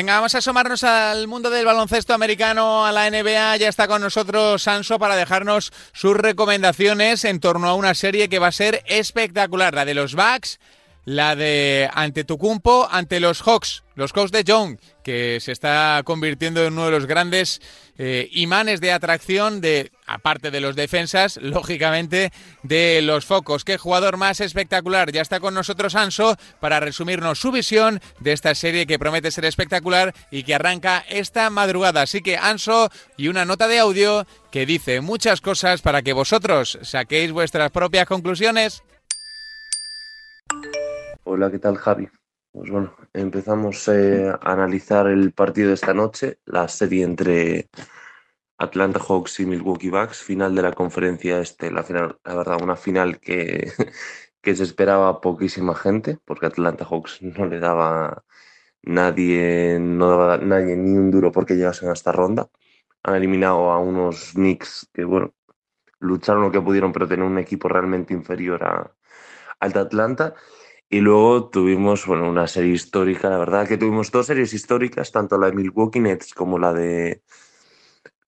Venga, vamos a asomarnos al mundo del baloncesto americano, a la NBA. Ya está con nosotros Sanso para dejarnos sus recomendaciones en torno a una serie que va a ser espectacular, la de los Bucks, la de ante Tucumpo, ante los Hawks, los Hawks de Young, que se está convirtiendo en uno de los grandes eh, imanes de atracción de, aparte de los defensas, lógicamente, de los focos. Qué jugador más espectacular. Ya está con nosotros Anso para resumirnos su visión de esta serie que promete ser espectacular y que arranca esta madrugada. Así que Anso y una nota de audio que dice muchas cosas para que vosotros saquéis vuestras propias conclusiones. Hola, ¿qué tal Javi? Pues bueno, empezamos eh, a analizar el partido de esta noche, la serie entre Atlanta Hawks y Milwaukee Bucks, final de la conferencia este, la final, la verdad, una final que, que se esperaba poquísima gente, porque Atlanta Hawks no le daba nadie, no daba nadie ni un duro porque llegasen a esta ronda. Han eliminado a unos Knicks que, bueno, lucharon lo que pudieron, pero tener un equipo realmente inferior a, al de Atlanta. Y luego tuvimos bueno, una serie histórica, la verdad que tuvimos dos series históricas, tanto la de Milwaukee Nets como la de,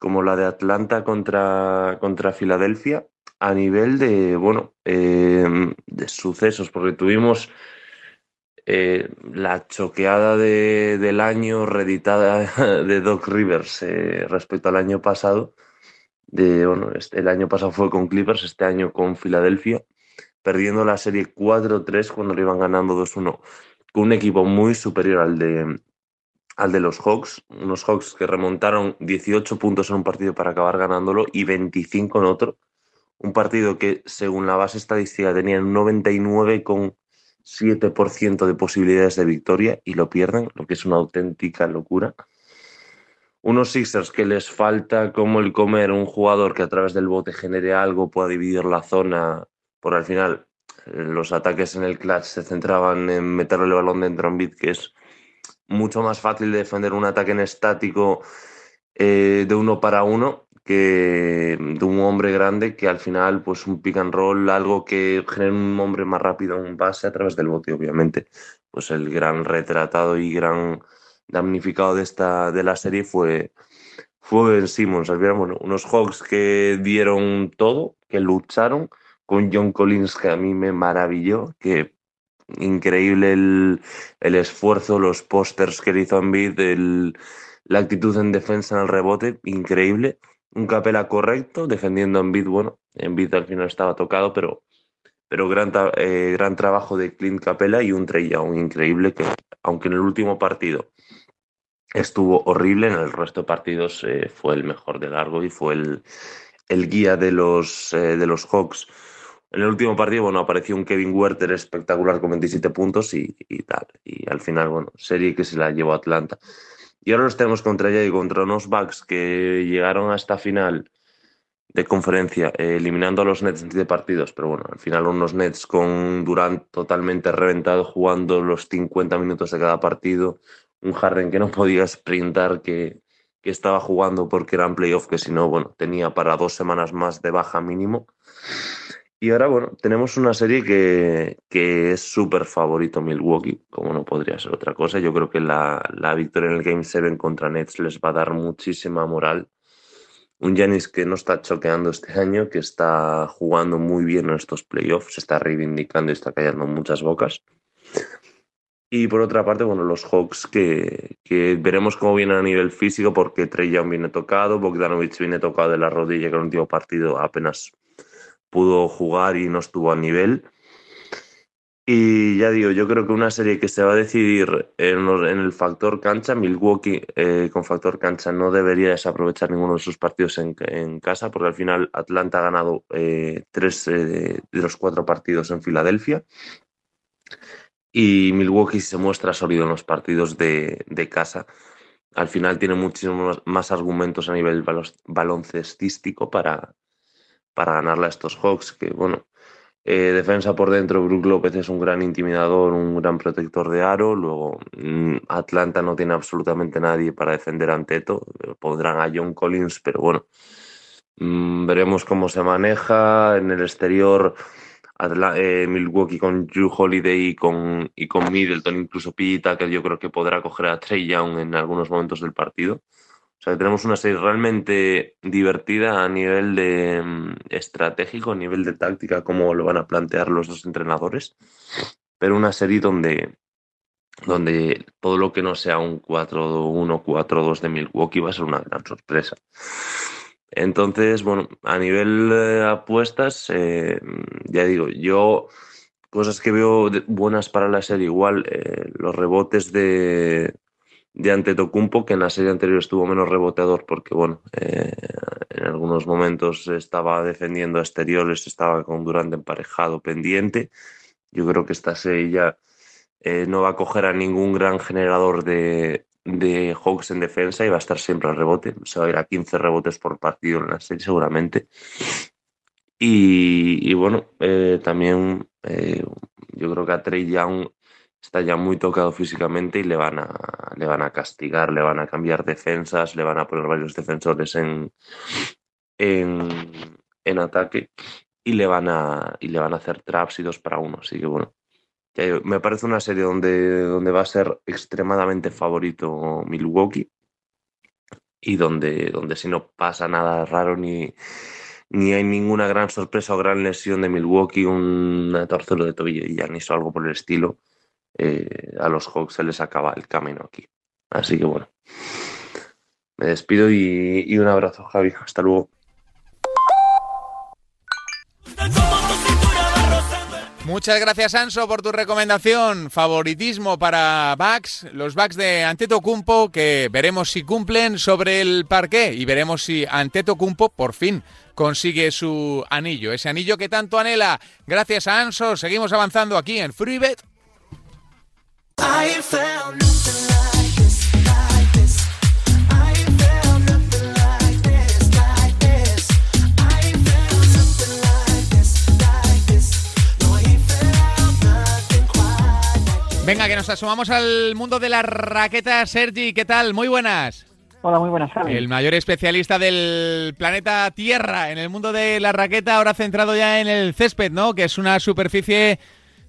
como la de Atlanta contra, contra Filadelfia, a nivel de, bueno, eh, de sucesos, porque tuvimos eh, la choqueada de, del año reeditada de Doc Rivers eh, respecto al año pasado. De, bueno, este, el año pasado fue con Clippers, este año con Filadelfia perdiendo la serie 4-3 cuando le iban ganando 2-1, con un equipo muy superior al de, al de los Hawks, unos Hawks que remontaron 18 puntos en un partido para acabar ganándolo y 25 en otro. Un partido que, según la base estadística, tenía 99,7% de posibilidades de victoria y lo pierden, lo que es una auténtica locura. Unos Sixers que les falta como el comer un jugador que a través del bote genere algo, pueda dividir la zona, por al final eh, los ataques en el clutch se centraban en meterle el balón dentro en bit, que es mucho más fácil de defender un ataque en estático eh, de uno para uno que de un hombre grande que al final pues un pick and roll, algo que genere un hombre más rápido un pase a través del bote, obviamente. Pues el gran retratado y gran damnificado de esta de la serie fue fue Ben Simmons. Bueno, unos Hawks que dieron todo, que lucharon con John Collins que a mí me maravilló, que increíble el, el esfuerzo, los pósters que le hizo Embiid, el, la actitud en defensa en el rebote, increíble. Un Capela correcto, defendiendo a Embiid, bueno, Embiid al final estaba tocado, pero, pero gran, eh, gran trabajo de Clint Capela y un Trey Young increíble que, aunque en el último partido estuvo horrible, en el resto de partidos eh, fue el mejor de largo y fue el, el guía de los, eh, de los Hawks. En el último partido, bueno, apareció un Kevin Werther espectacular con 27 puntos y, tal. Y al final, bueno, serie que se la llevó Atlanta. Y ahora los tenemos contra ella y contra unos Bucks que llegaron a esta final de conferencia, eh, eliminando a los Nets de partidos. Pero bueno, al final unos Nets con Durant totalmente reventado, jugando los 50 minutos de cada partido. Un Harden que no podía sprintar, que, que estaba jugando porque eran playoff, que si no, bueno, tenía para dos semanas más de baja mínimo. Y ahora, bueno, tenemos una serie que, que es súper favorito Milwaukee, como no podría ser otra cosa. Yo creo que la, la, victoria en el Game 7 contra Nets les va a dar muchísima moral. Un Janis que no está choqueando este año, que está jugando muy bien en estos playoffs, está reivindicando y está callando muchas bocas. Y por otra parte, bueno, los Hawks que, que veremos cómo vienen a nivel físico, porque Trey Young viene tocado, Bogdanovich viene tocado de la rodilla, que en el último partido apenas pudo jugar y no estuvo a nivel. Y ya digo, yo creo que una serie que se va a decidir en, el factor cancha, Milwaukee eh, con factor cancha no debería desaprovechar ninguno de sus partidos en, casa, porque al final Atlanta ha ganado eh, tres eh, de los cuatro partidos en Filadelfia. Y Milwaukee se muestra sólido en los partidos de casa. Al final tiene muchísimos más argumentos a nivel baloncestístico para, para ganarle a estos Hawks, que bueno, eh, defensa por dentro, Brook López es un gran intimidador, un gran protector de aro. Luego, mm, Atlanta no tiene absolutamente nadie para defender ante Eto. Pondrán a John Collins, pero bueno, mm, veremos cómo se maneja. En el exterior, eh, Milwaukee con Drew Holiday y con, y con Middleton, incluso Pita, que yo creo que podrá coger a Trey Young en algunos momentos del partido. O sea, tenemos una serie realmente divertida a nivel de mm, estratégico, a nivel de táctica, cómo lo van a plantear los dos entrenadores, pero una serie donde, donde todo lo que no sea un 4-1, 4-2 de Milwaukee va a ser una gran sorpresa. Entonces, bueno, a nivel de apuestas, eh, ya digo, yo cosas que veo buenas para la serie, igual eh, los rebotes de, de Antetokounmpo, que en la serie anterior estuvo menos reboteador porque, bueno, eh, en algunos momentos estaba defendiendo exteriores, estaba con Durante emparejado pendiente. Yo creo que esta serie ya eh, no va a coger a ningún gran generador de, de Hawks en defensa y va a estar siempre al rebote. Se va a ir a 15 rebotes por partido en la serie seguramente. Y, bueno, eh, también yo creo que a Trey Young está ya muy tocado físicamente y le van a, le van a castigar, le van a cambiar defensas, le van a poner varios defensores en, en, ataque y le van a y le van a hacer traps y dos para uno. Así que bueno, me parece una serie donde, donde va a ser extremadamente favorito Milwaukee y donde, donde si no pasa nada raro ni, ni hay ninguna gran sorpresa o gran lesión de Milwaukee, un torcero de tobillo y ya ni algo por el estilo, eh, a los Hawks se les acaba el camino aquí. Así que bueno, me despido y, un abrazo, Javi. Hasta luego. Muchas gracias, Anso, por tu recomendación. Favoritismo para backs, los backs de Antetokounmpo, que veremos si cumplen sobre el parqué y veremos si Antetokounmpo por fin consigue su anillo, ese anillo que tanto anhela. Gracias a Anso, seguimos avanzando aquí en FreeBet. Venga, que nos asomamos al mundo de la raqueta. Sergi, ¿qué tal? Muy buenas. Hola, muy buenas, Javi. El mayor especialista del planeta Tierra en el mundo de la raqueta, ahora centrado ya en el césped, ¿no? Que es una superficie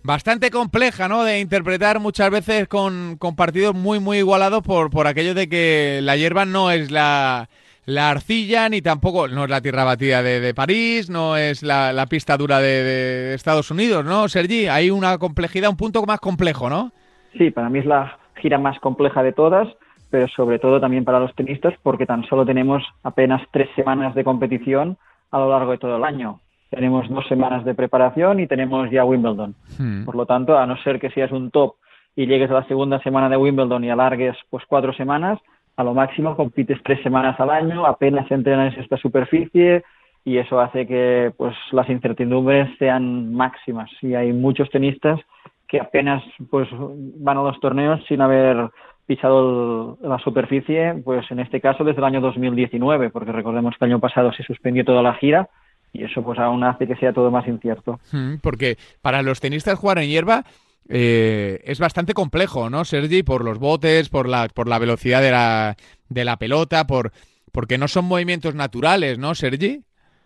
bastante compleja, ¿no? De interpretar muchas veces con, con partidos muy, muy igualados por, por aquello de que la hierba no es la, la arcilla, ni tampoco, no es la tierra batida de, de París, no es la, la pista dura de, de, Estados Unidos, ¿no, Sergi? Hay una complejidad, un punto más complejo, ¿no? Sí, para mí es la gira más compleja de todas, pero sobre todo también para los tenistas, porque tan solo tenemos apenas tres semanas de competición a lo largo de todo el año. Tenemos dos semanas de preparación y tenemos ya Wimbledon. Hmm. Por lo tanto, a no ser que seas un top y llegues a la segunda semana de Wimbledon y alargues pues cuatro semanas, a lo máximo compites tres semanas al año, apenas entrenas esta superficie y eso hace que pues las incertidumbres sean máximas y hay muchos tenistas que apenas pues van a los torneos sin haber pisado la superficie, pues en este caso desde el año 2019, porque recordemos que el año pasado se suspendió toda la gira y eso pues aún hace que sea todo más incierto. Hmm, porque para los tenistas jugar en hierba eh, es bastante complejo, ¿no, Sergi? Por los botes, por la, por la velocidad de la, de la pelota, por porque no son movimientos naturales, ¿no, Sergi?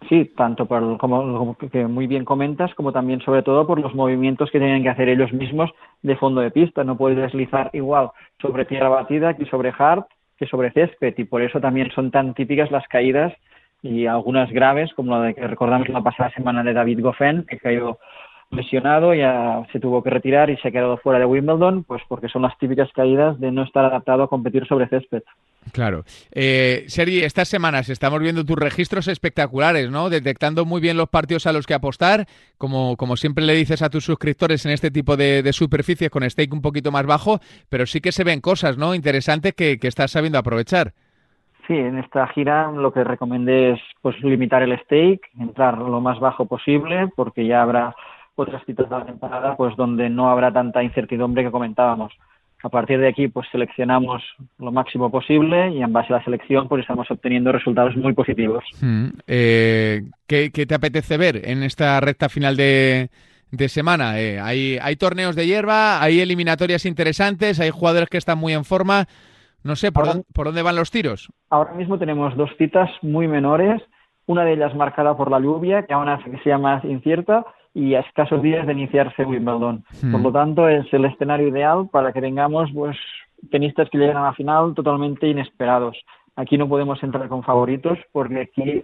Sí, tanto por como, que muy bien comentas, como también sobre todo por los movimientos que tienen que hacer ellos mismos de fondo de pista. No puedes deslizar igual sobre tierra batida que sobre hard, que sobre césped, y por eso también son tan típicas las caídas y algunas graves, como la de que recordamos la pasada semana de David Goffin, que cayó lesionado, ya se tuvo que retirar y se ha quedado fuera de Wimbledon, pues porque son las típicas caídas de no estar adaptado a competir sobre césped. Claro. Eh, Sergi, estas semanas estamos viendo tus registros espectaculares, ¿no? Detectando muy bien los partidos a los que apostar, como, como siempre le dices a tus suscriptores en este tipo de, superficies con stake un poquito más bajo, pero sí que se ven cosas, ¿no? Interesantes que, que estás sabiendo aprovechar. Sí, en esta gira lo que recomendé es pues limitar el stake, entrar lo más bajo posible, porque ya habrá otras citas de la temporada pues donde no habrá tanta incertidumbre que comentábamos. A partir de aquí pues seleccionamos lo máximo posible y en base a la selección pues estamos obteniendo resultados muy positivos. Hmm. Eh, ¿qué, te apetece ver en esta recta final de, semana? Eh, hay, hay torneos de hierba, hay eliminatorias interesantes, hay jugadores que están muy en forma. No sé, ¿por, dónde, ¿por dónde van los tiros? Ahora mismo tenemos dos citas muy menores, una de ellas marcada por la lluvia, que aún que sea más incierta, y a escasos días de iniciarse Wimbledon. Hmm. Por lo tanto, es el escenario ideal para que tengamos pues tenistas que lleguen a la final totalmente inesperados. Aquí no podemos entrar con favoritos porque aquí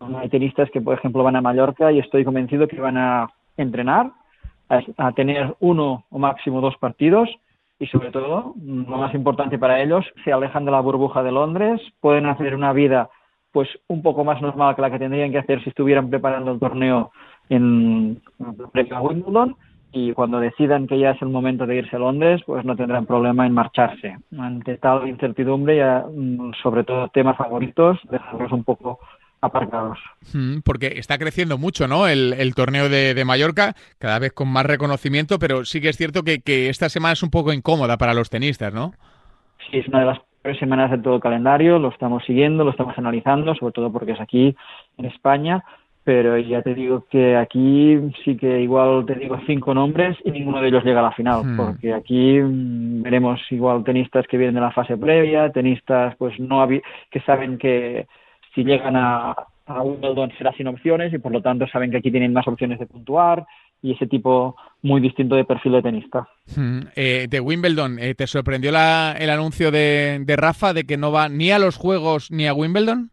hay tenistas que, por ejemplo, van a Mallorca y estoy convencido que van a entrenar, a, tener uno o máximo dos partidos y sobre todo, lo más importante para ellos, se alejan de la burbuja de Londres, pueden hacer una vida pues un poco más normal que la que tendrían que hacer si estuvieran preparando el torneo en previo a Wimbledon y cuando decidan que ya es el momento de irse a Londres, pues no tendrán problema en marcharse. Ante tal incertidumbre, ya, mm, sobre todo temas favoritos, dejarlos un poco aparcados. Mm, porque está creciendo mucho, ¿no? El, torneo de, Mallorca, cada vez con más reconocimiento, pero sí que es cierto que, que, esta semana es un poco incómoda para los tenistas, ¿no? Sí, es una de las peores semanas de todo el calendario, lo estamos siguiendo, lo estamos analizando, sobre todo porque es aquí en España, pero ya te digo que aquí sí que igual te digo cinco nombres y ninguno de ellos llega a la final, hmm. porque aquí mm, veremos igual tenistas que vienen de la fase previa, tenistas pues no que saben que si llegan a, Wimbledon será sin opciones y por lo tanto saben que aquí tienen más opciones de puntuar y ese tipo muy distinto de perfil de tenista. Hmm. Eh, de Wimbledon, eh, ¿te sorprendió la, el anuncio de Rafa de que no va ni a los Juegos ni a Wimbledon?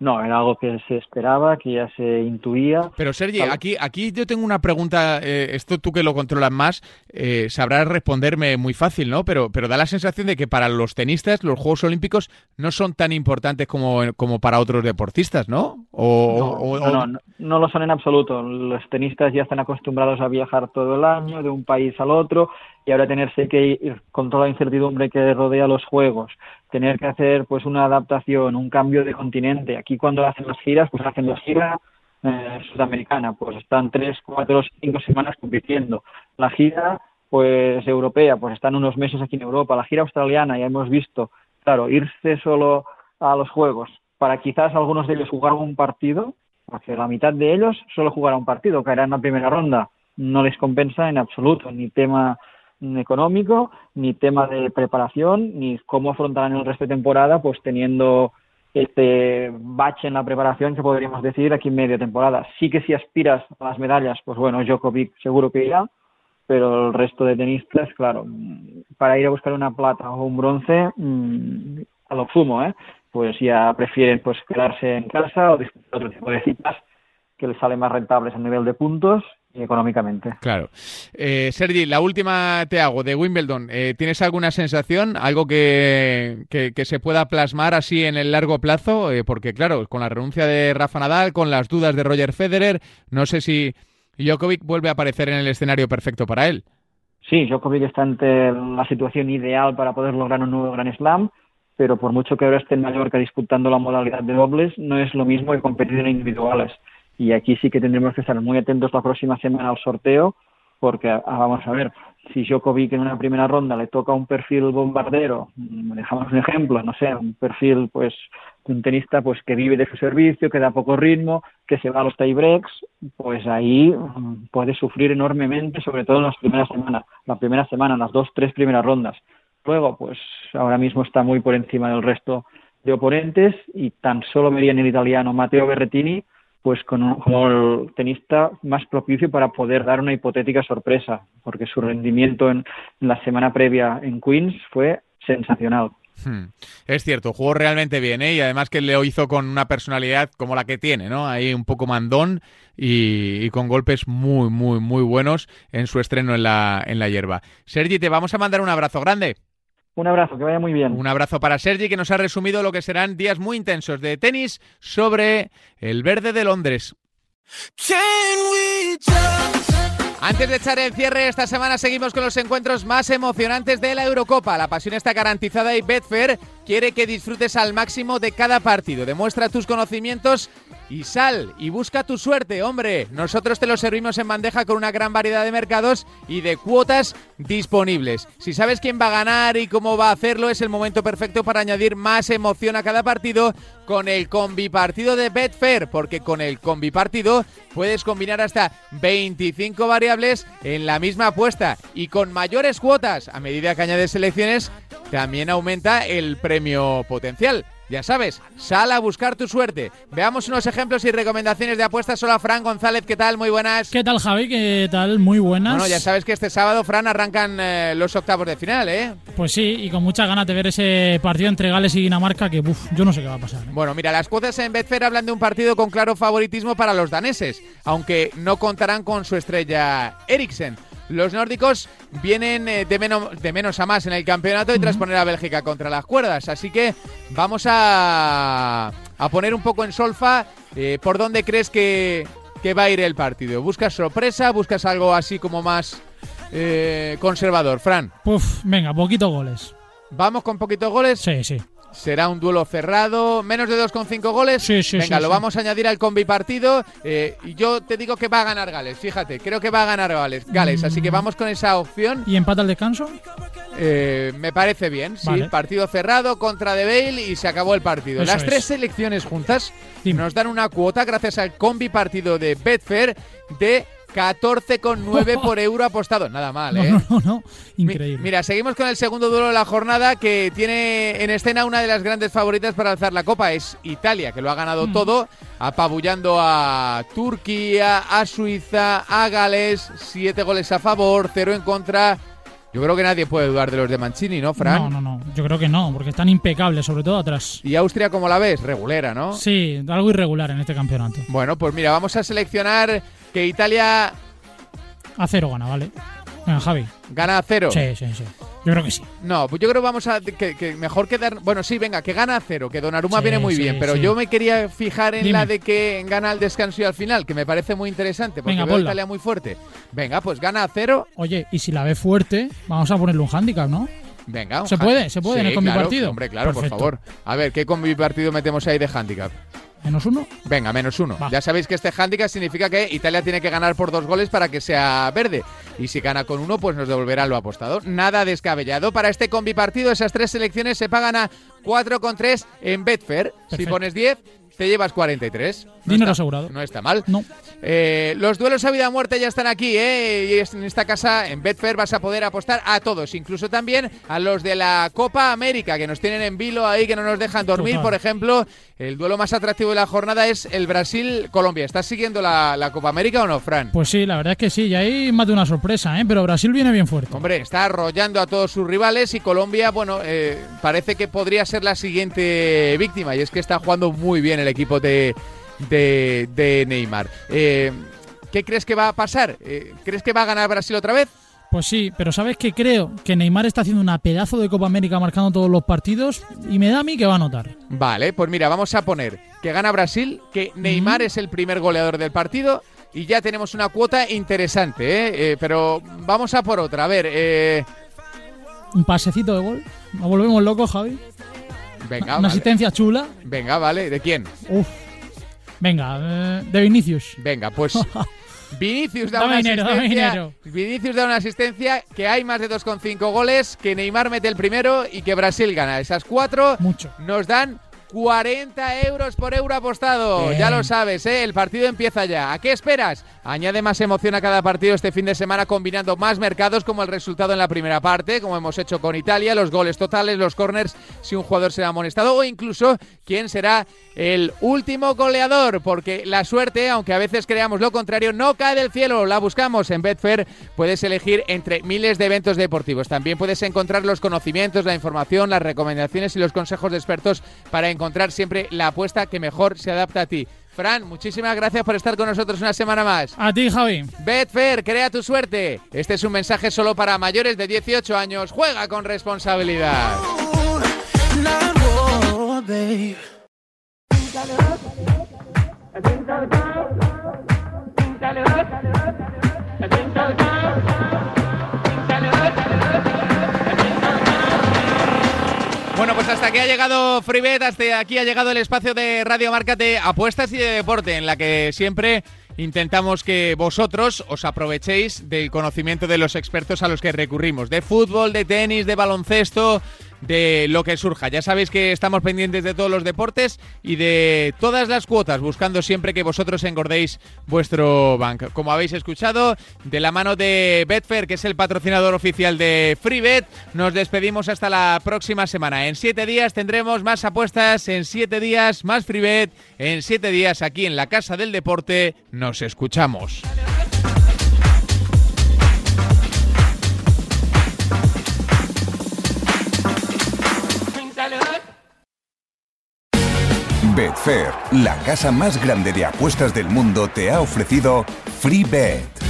No, era algo que se esperaba, que ya se intuía. Pero Sergi, aquí, aquí yo tengo una pregunta, eh, esto tú que lo controlas más, eh, sabrás responderme muy fácil, ¿no? Pero, pero da la sensación de que para los tenistas los Juegos Olímpicos no son tan importantes como, como para otros deportistas, ¿no? O, no, no, no, no lo son en absoluto. Los tenistas ya están acostumbrados a viajar todo el año de un país al otro y ahora tenerse que ir con toda la incertidumbre que rodea los juegos, tener que hacer pues una adaptación, un cambio de continente. Aquí cuando hacen las giras, pues hacen la gira eh, sudamericana, pues están tres, cuatro, cinco semanas compitiendo. La gira pues europea, pues están unos meses aquí en Europa. La gira australiana, ya hemos visto, claro, irse solo a los juegos para quizás algunos de ellos jugar un partido, porque la mitad de ellos solo jugará un partido, caerá en la primera ronda. No les compensa en absoluto, ni tema económico, ni tema de preparación, ni cómo afrontarán el resto de temporada, pues teniendo este bache en la preparación que podríamos decir aquí en media temporada. Sí que si aspiras a las medallas, pues bueno, Djokovic seguro que irá, pero el resto de tenistas, claro, para ir a buscar una plata o un bronce, mmm, a lo sumo, ¿eh? pues ya prefieren pues quedarse en casa o disfrutar otro tipo de citas que les sale más rentables a nivel de puntos y económicamente. Claro. Eh, Sergi, la última te hago de Wimbledon. Eh, ¿Tienes alguna sensación, algo que, que, se pueda plasmar así en el largo plazo? Eh, porque claro, con la renuncia de Rafa Nadal, con las dudas de Roger Federer, no sé si Djokovic vuelve a aparecer en el escenario perfecto para él. Sí, Djokovic está ante la situación ideal para poder lograr un nuevo Gran Slam, pero por mucho que ahora esté en Mallorca disputando la modalidad de dobles, no es lo mismo que competir en individuales y aquí sí que tendremos que estar muy atentos la próxima semana al sorteo porque ah, vamos a ver si Djokovic en una primera ronda le toca un perfil bombardero mm, dejamos un ejemplo no sé un perfil pues un tenista pues que vive de su servicio que da poco ritmo que se va a los tiebreaks pues ahí mm, puede sufrir enormemente sobre todo en las primeras semanas la primera semana las dos tres primeras rondas. Luego pues ahora mismo está muy por encima del resto de oponentes y tan solo vería en el italiano Matteo Berrettini pues con como el tenista más propicio para poder dar una hipotética sorpresa, porque su rendimiento en, la semana previa en Queens fue sensacional. Hmm. Es cierto, jugó realmente bien, ¿eh? y además que lo hizo con una personalidad como la que tiene, ¿no? Ahí un poco mandón y, con golpes muy, muy, muy buenos en su estreno en la, en la hierba. Sergi, te vamos a mandar un abrazo grande. Un abrazo, que vaya muy bien. Un abrazo para Sergi, que nos ha resumido lo que serán días muy intensos de tenis sobre el verde de Londres. Antes de echar el cierre, esta semana seguimos con los encuentros más emocionantes de la Eurocopa. La pasión está garantizada y Betfair quiere que disfrutes al máximo de cada partido. Demuestra tus conocimientos y sal y busca tu suerte, hombre. Nosotros te lo servimos en bandeja con una gran variedad de mercados y de cuotas disponibles. Si sabes quién va a ganar y cómo va a hacerlo, es el momento perfecto para añadir más emoción a cada partido con el combi partido de Betfair, porque con el combi partido puedes combinar hasta 25 variables en la misma apuesta y con mayores cuotas. A medida que añades selecciones, también aumenta el premio potencial. Ya sabes, sal a buscar tu suerte. Veamos unos ejemplos y recomendaciones de apuestas. Hola, Fran González, ¿qué tal? Muy buenas. ¿Qué tal, Javi? ¿Qué tal? Muy buenas. Bueno, ya sabes que este sábado, Fran, arrancan eh, los octavos de final, ¿eh? Pues sí, y con muchas ganas de ver ese partido entre Gales y Dinamarca, que uf, yo no sé qué va a pasar. ¿eh? Bueno, mira, las cuotas en Betfair hablan de un partido con claro favoritismo para los daneses, aunque no contarán con su estrella Eriksen. Los nórdicos vienen eh, de, menos, de menos a más en el campeonato y tras poner a Bélgica contra las cuerdas. Así que vamos a, a poner un poco en solfa eh, por dónde crees que, que, va a ir el partido. ¿Buscas sorpresa? ¿Buscas algo así como más eh, conservador? Fran. Uf, venga, poquito goles. ¿Vamos con poquitos goles? Sí, sí. Será un duelo cerrado, menos de 2,5 goles. Sí, sí, Venga, sí, lo vamos a añadir al combi partido. Eh, y yo te digo que va a ganar Gales, fíjate, creo que va a ganar Gales, Gales así que vamos con esa opción. ¿Y empata al descanso? Eh, me parece bien, sí. Partido cerrado contra De Bale y se acabó el partido. Eso Las es. tres selecciones juntas nos dan una cuota gracias al combi partido de Betfair de 14,9 por euro apostado. Nada mal, ¿eh? no, no, no. Mi- Increíble. Mira, seguimos con el segundo duelo de la jornada que tiene en escena una de las grandes favoritas para alzar la copa. Es Italia, que lo ha ganado Mm. todo, apabullando a Turquía, a Suiza, a Gales, siete goles a favor, cero en contra. Yo creo que nadie puede dudar de los de Mancini, ¿no, Fran? No, no, no. Yo creo que no, porque están impecables, sobre todo atrás. ¿Y Austria cómo la ves? Regulera, ¿no? Sí, algo irregular en este campeonato. Bueno, pues mira, vamos a seleccionar que Italia A cero gana, ¿vale? Venga, Javi. gana a cero. Sí, sí, sí. Yo creo que sí. No, pues yo creo que vamos a. Que, que mejor quedar. Bueno, sí, venga, que gana a cero, que Donnarumma Sí, viene muy sí, bien, pero sí. yo me quería fijar en Dime. la de que gana al descanso y al final, que me parece muy interesante, porque Venga, veo a. Italia muy fuerte. Venga, pues gana a cero. Oye, y si la ve fuerte, vamos a ponerle un hándicap, ¿no? Venga, un ¿Se puede? ¿Se puede en el combi claro, partido? Hombre, claro, Perfecto. por favor. A ver, ¿qué combi partido metemos ahí de handicap? ¿Menos uno? Venga, menos uno. Ya sabéis que este handicap significa que Italia tiene que ganar por dos goles para que sea verde. Y si gana con uno, pues nos devolverá lo apostado. Nada descabellado. Para este combi partido, esas tres selecciones se pagan a 4,3 en Betfair. Si pones 10, te llevas 43. No Dinero está- asegurado. No está mal. No. Eh, los duelos a vida o muerte ya están aquí, ¿eh? Y en esta casa, en Betfair, vas a poder apostar a todos, incluso también a los de la Copa América, que nos tienen en vilo ahí, que no nos dejan dormir. Total. Por ejemplo, el duelo más atractivo de la jornada es el Brasil-Colombia. ¿Estás siguiendo la, la Copa América o no, Fran? Pues sí, la verdad es que sí. Y ahí más de una sorpresa, ¿eh? Pero Brasil viene bien fuerte. Hombre, está arrollando a todos sus rivales y Colombia, bueno, eh, parece que podría ser la siguiente víctima y es que está jugando muy bien el equipo de, de, de Neymar. Eh, ¿Qué crees que va a pasar? Eh, ¿Crees que va a ganar Brasil otra vez? Pues sí, pero ¿sabes qué? Creo que Neymar está haciendo una pedazo de Copa América marcando todos los partidos y me da a mí que va a anotar. Vale, pues mira, vamos a poner que gana Brasil, que Neymar es el primer goleador del partido y ya tenemos una cuota interesante, ¿eh? Eh, pero vamos a por otra. A ver, eh, Un pasecito de gol. Nos volvemos locos, Javi. venga, Una vale. asistencia chula. Venga, vale, ¿de quién? Uf. Venga, eh, de Vinicius. Venga, pues Vinicius da Dame una dinero, asistencia. Vinicius da una asistencia que hay más de 2,5 goles, que Neymar mete el primero y que Brasil gana. Esas cuatro Mucho. nos dan 40 euros por euro apostado. Bien. Ya lo sabes, ¿eh? el partido empieza ya. ¿A qué esperas? Añade más emoción a cada partido este fin de semana combinando más mercados como el resultado en la primera parte, como hemos hecho con Italia, los goles totales, los corners, si un jugador será amonestado o incluso quién será el último goleador, porque la suerte, aunque a veces creamos lo contrario, no cae del cielo, la buscamos en Betfair. Puedes elegir entre miles de eventos deportivos. También puedes encontrar los conocimientos, la información, las recomendaciones y los consejos de expertos para encontrar siempre la apuesta que mejor se adapta a ti. Fran, muchísimas gracias por estar con nosotros una semana más. A ti, Javi. Betfair, crea tu suerte. Este es un mensaje solo para mayores de 18 años. Juega con responsabilidad. Bueno, pues hasta aquí ha llegado Freebet, hasta aquí ha llegado el espacio de Radio Marca de apuestas y de deporte, en la que siempre intentamos que vosotros os aprovechéis del conocimiento de los expertos a los que recurrimos, de fútbol, de tenis, de baloncesto, de lo que surja. Ya sabéis que estamos pendientes de todos los deportes y de todas las cuotas, buscando siempre que vosotros engordéis vuestro banco. Como habéis escuchado, de la mano de Betfair, que es el patrocinador oficial de FreeBet, nos despedimos hasta la próxima semana. En siete días tendremos más apuestas, en siete días más FreeBet, en siete días aquí en la Casa del Deporte. Nos escuchamos. Betfair, la casa más grande de apuestas del mundo, te ha ofrecido Free Bet.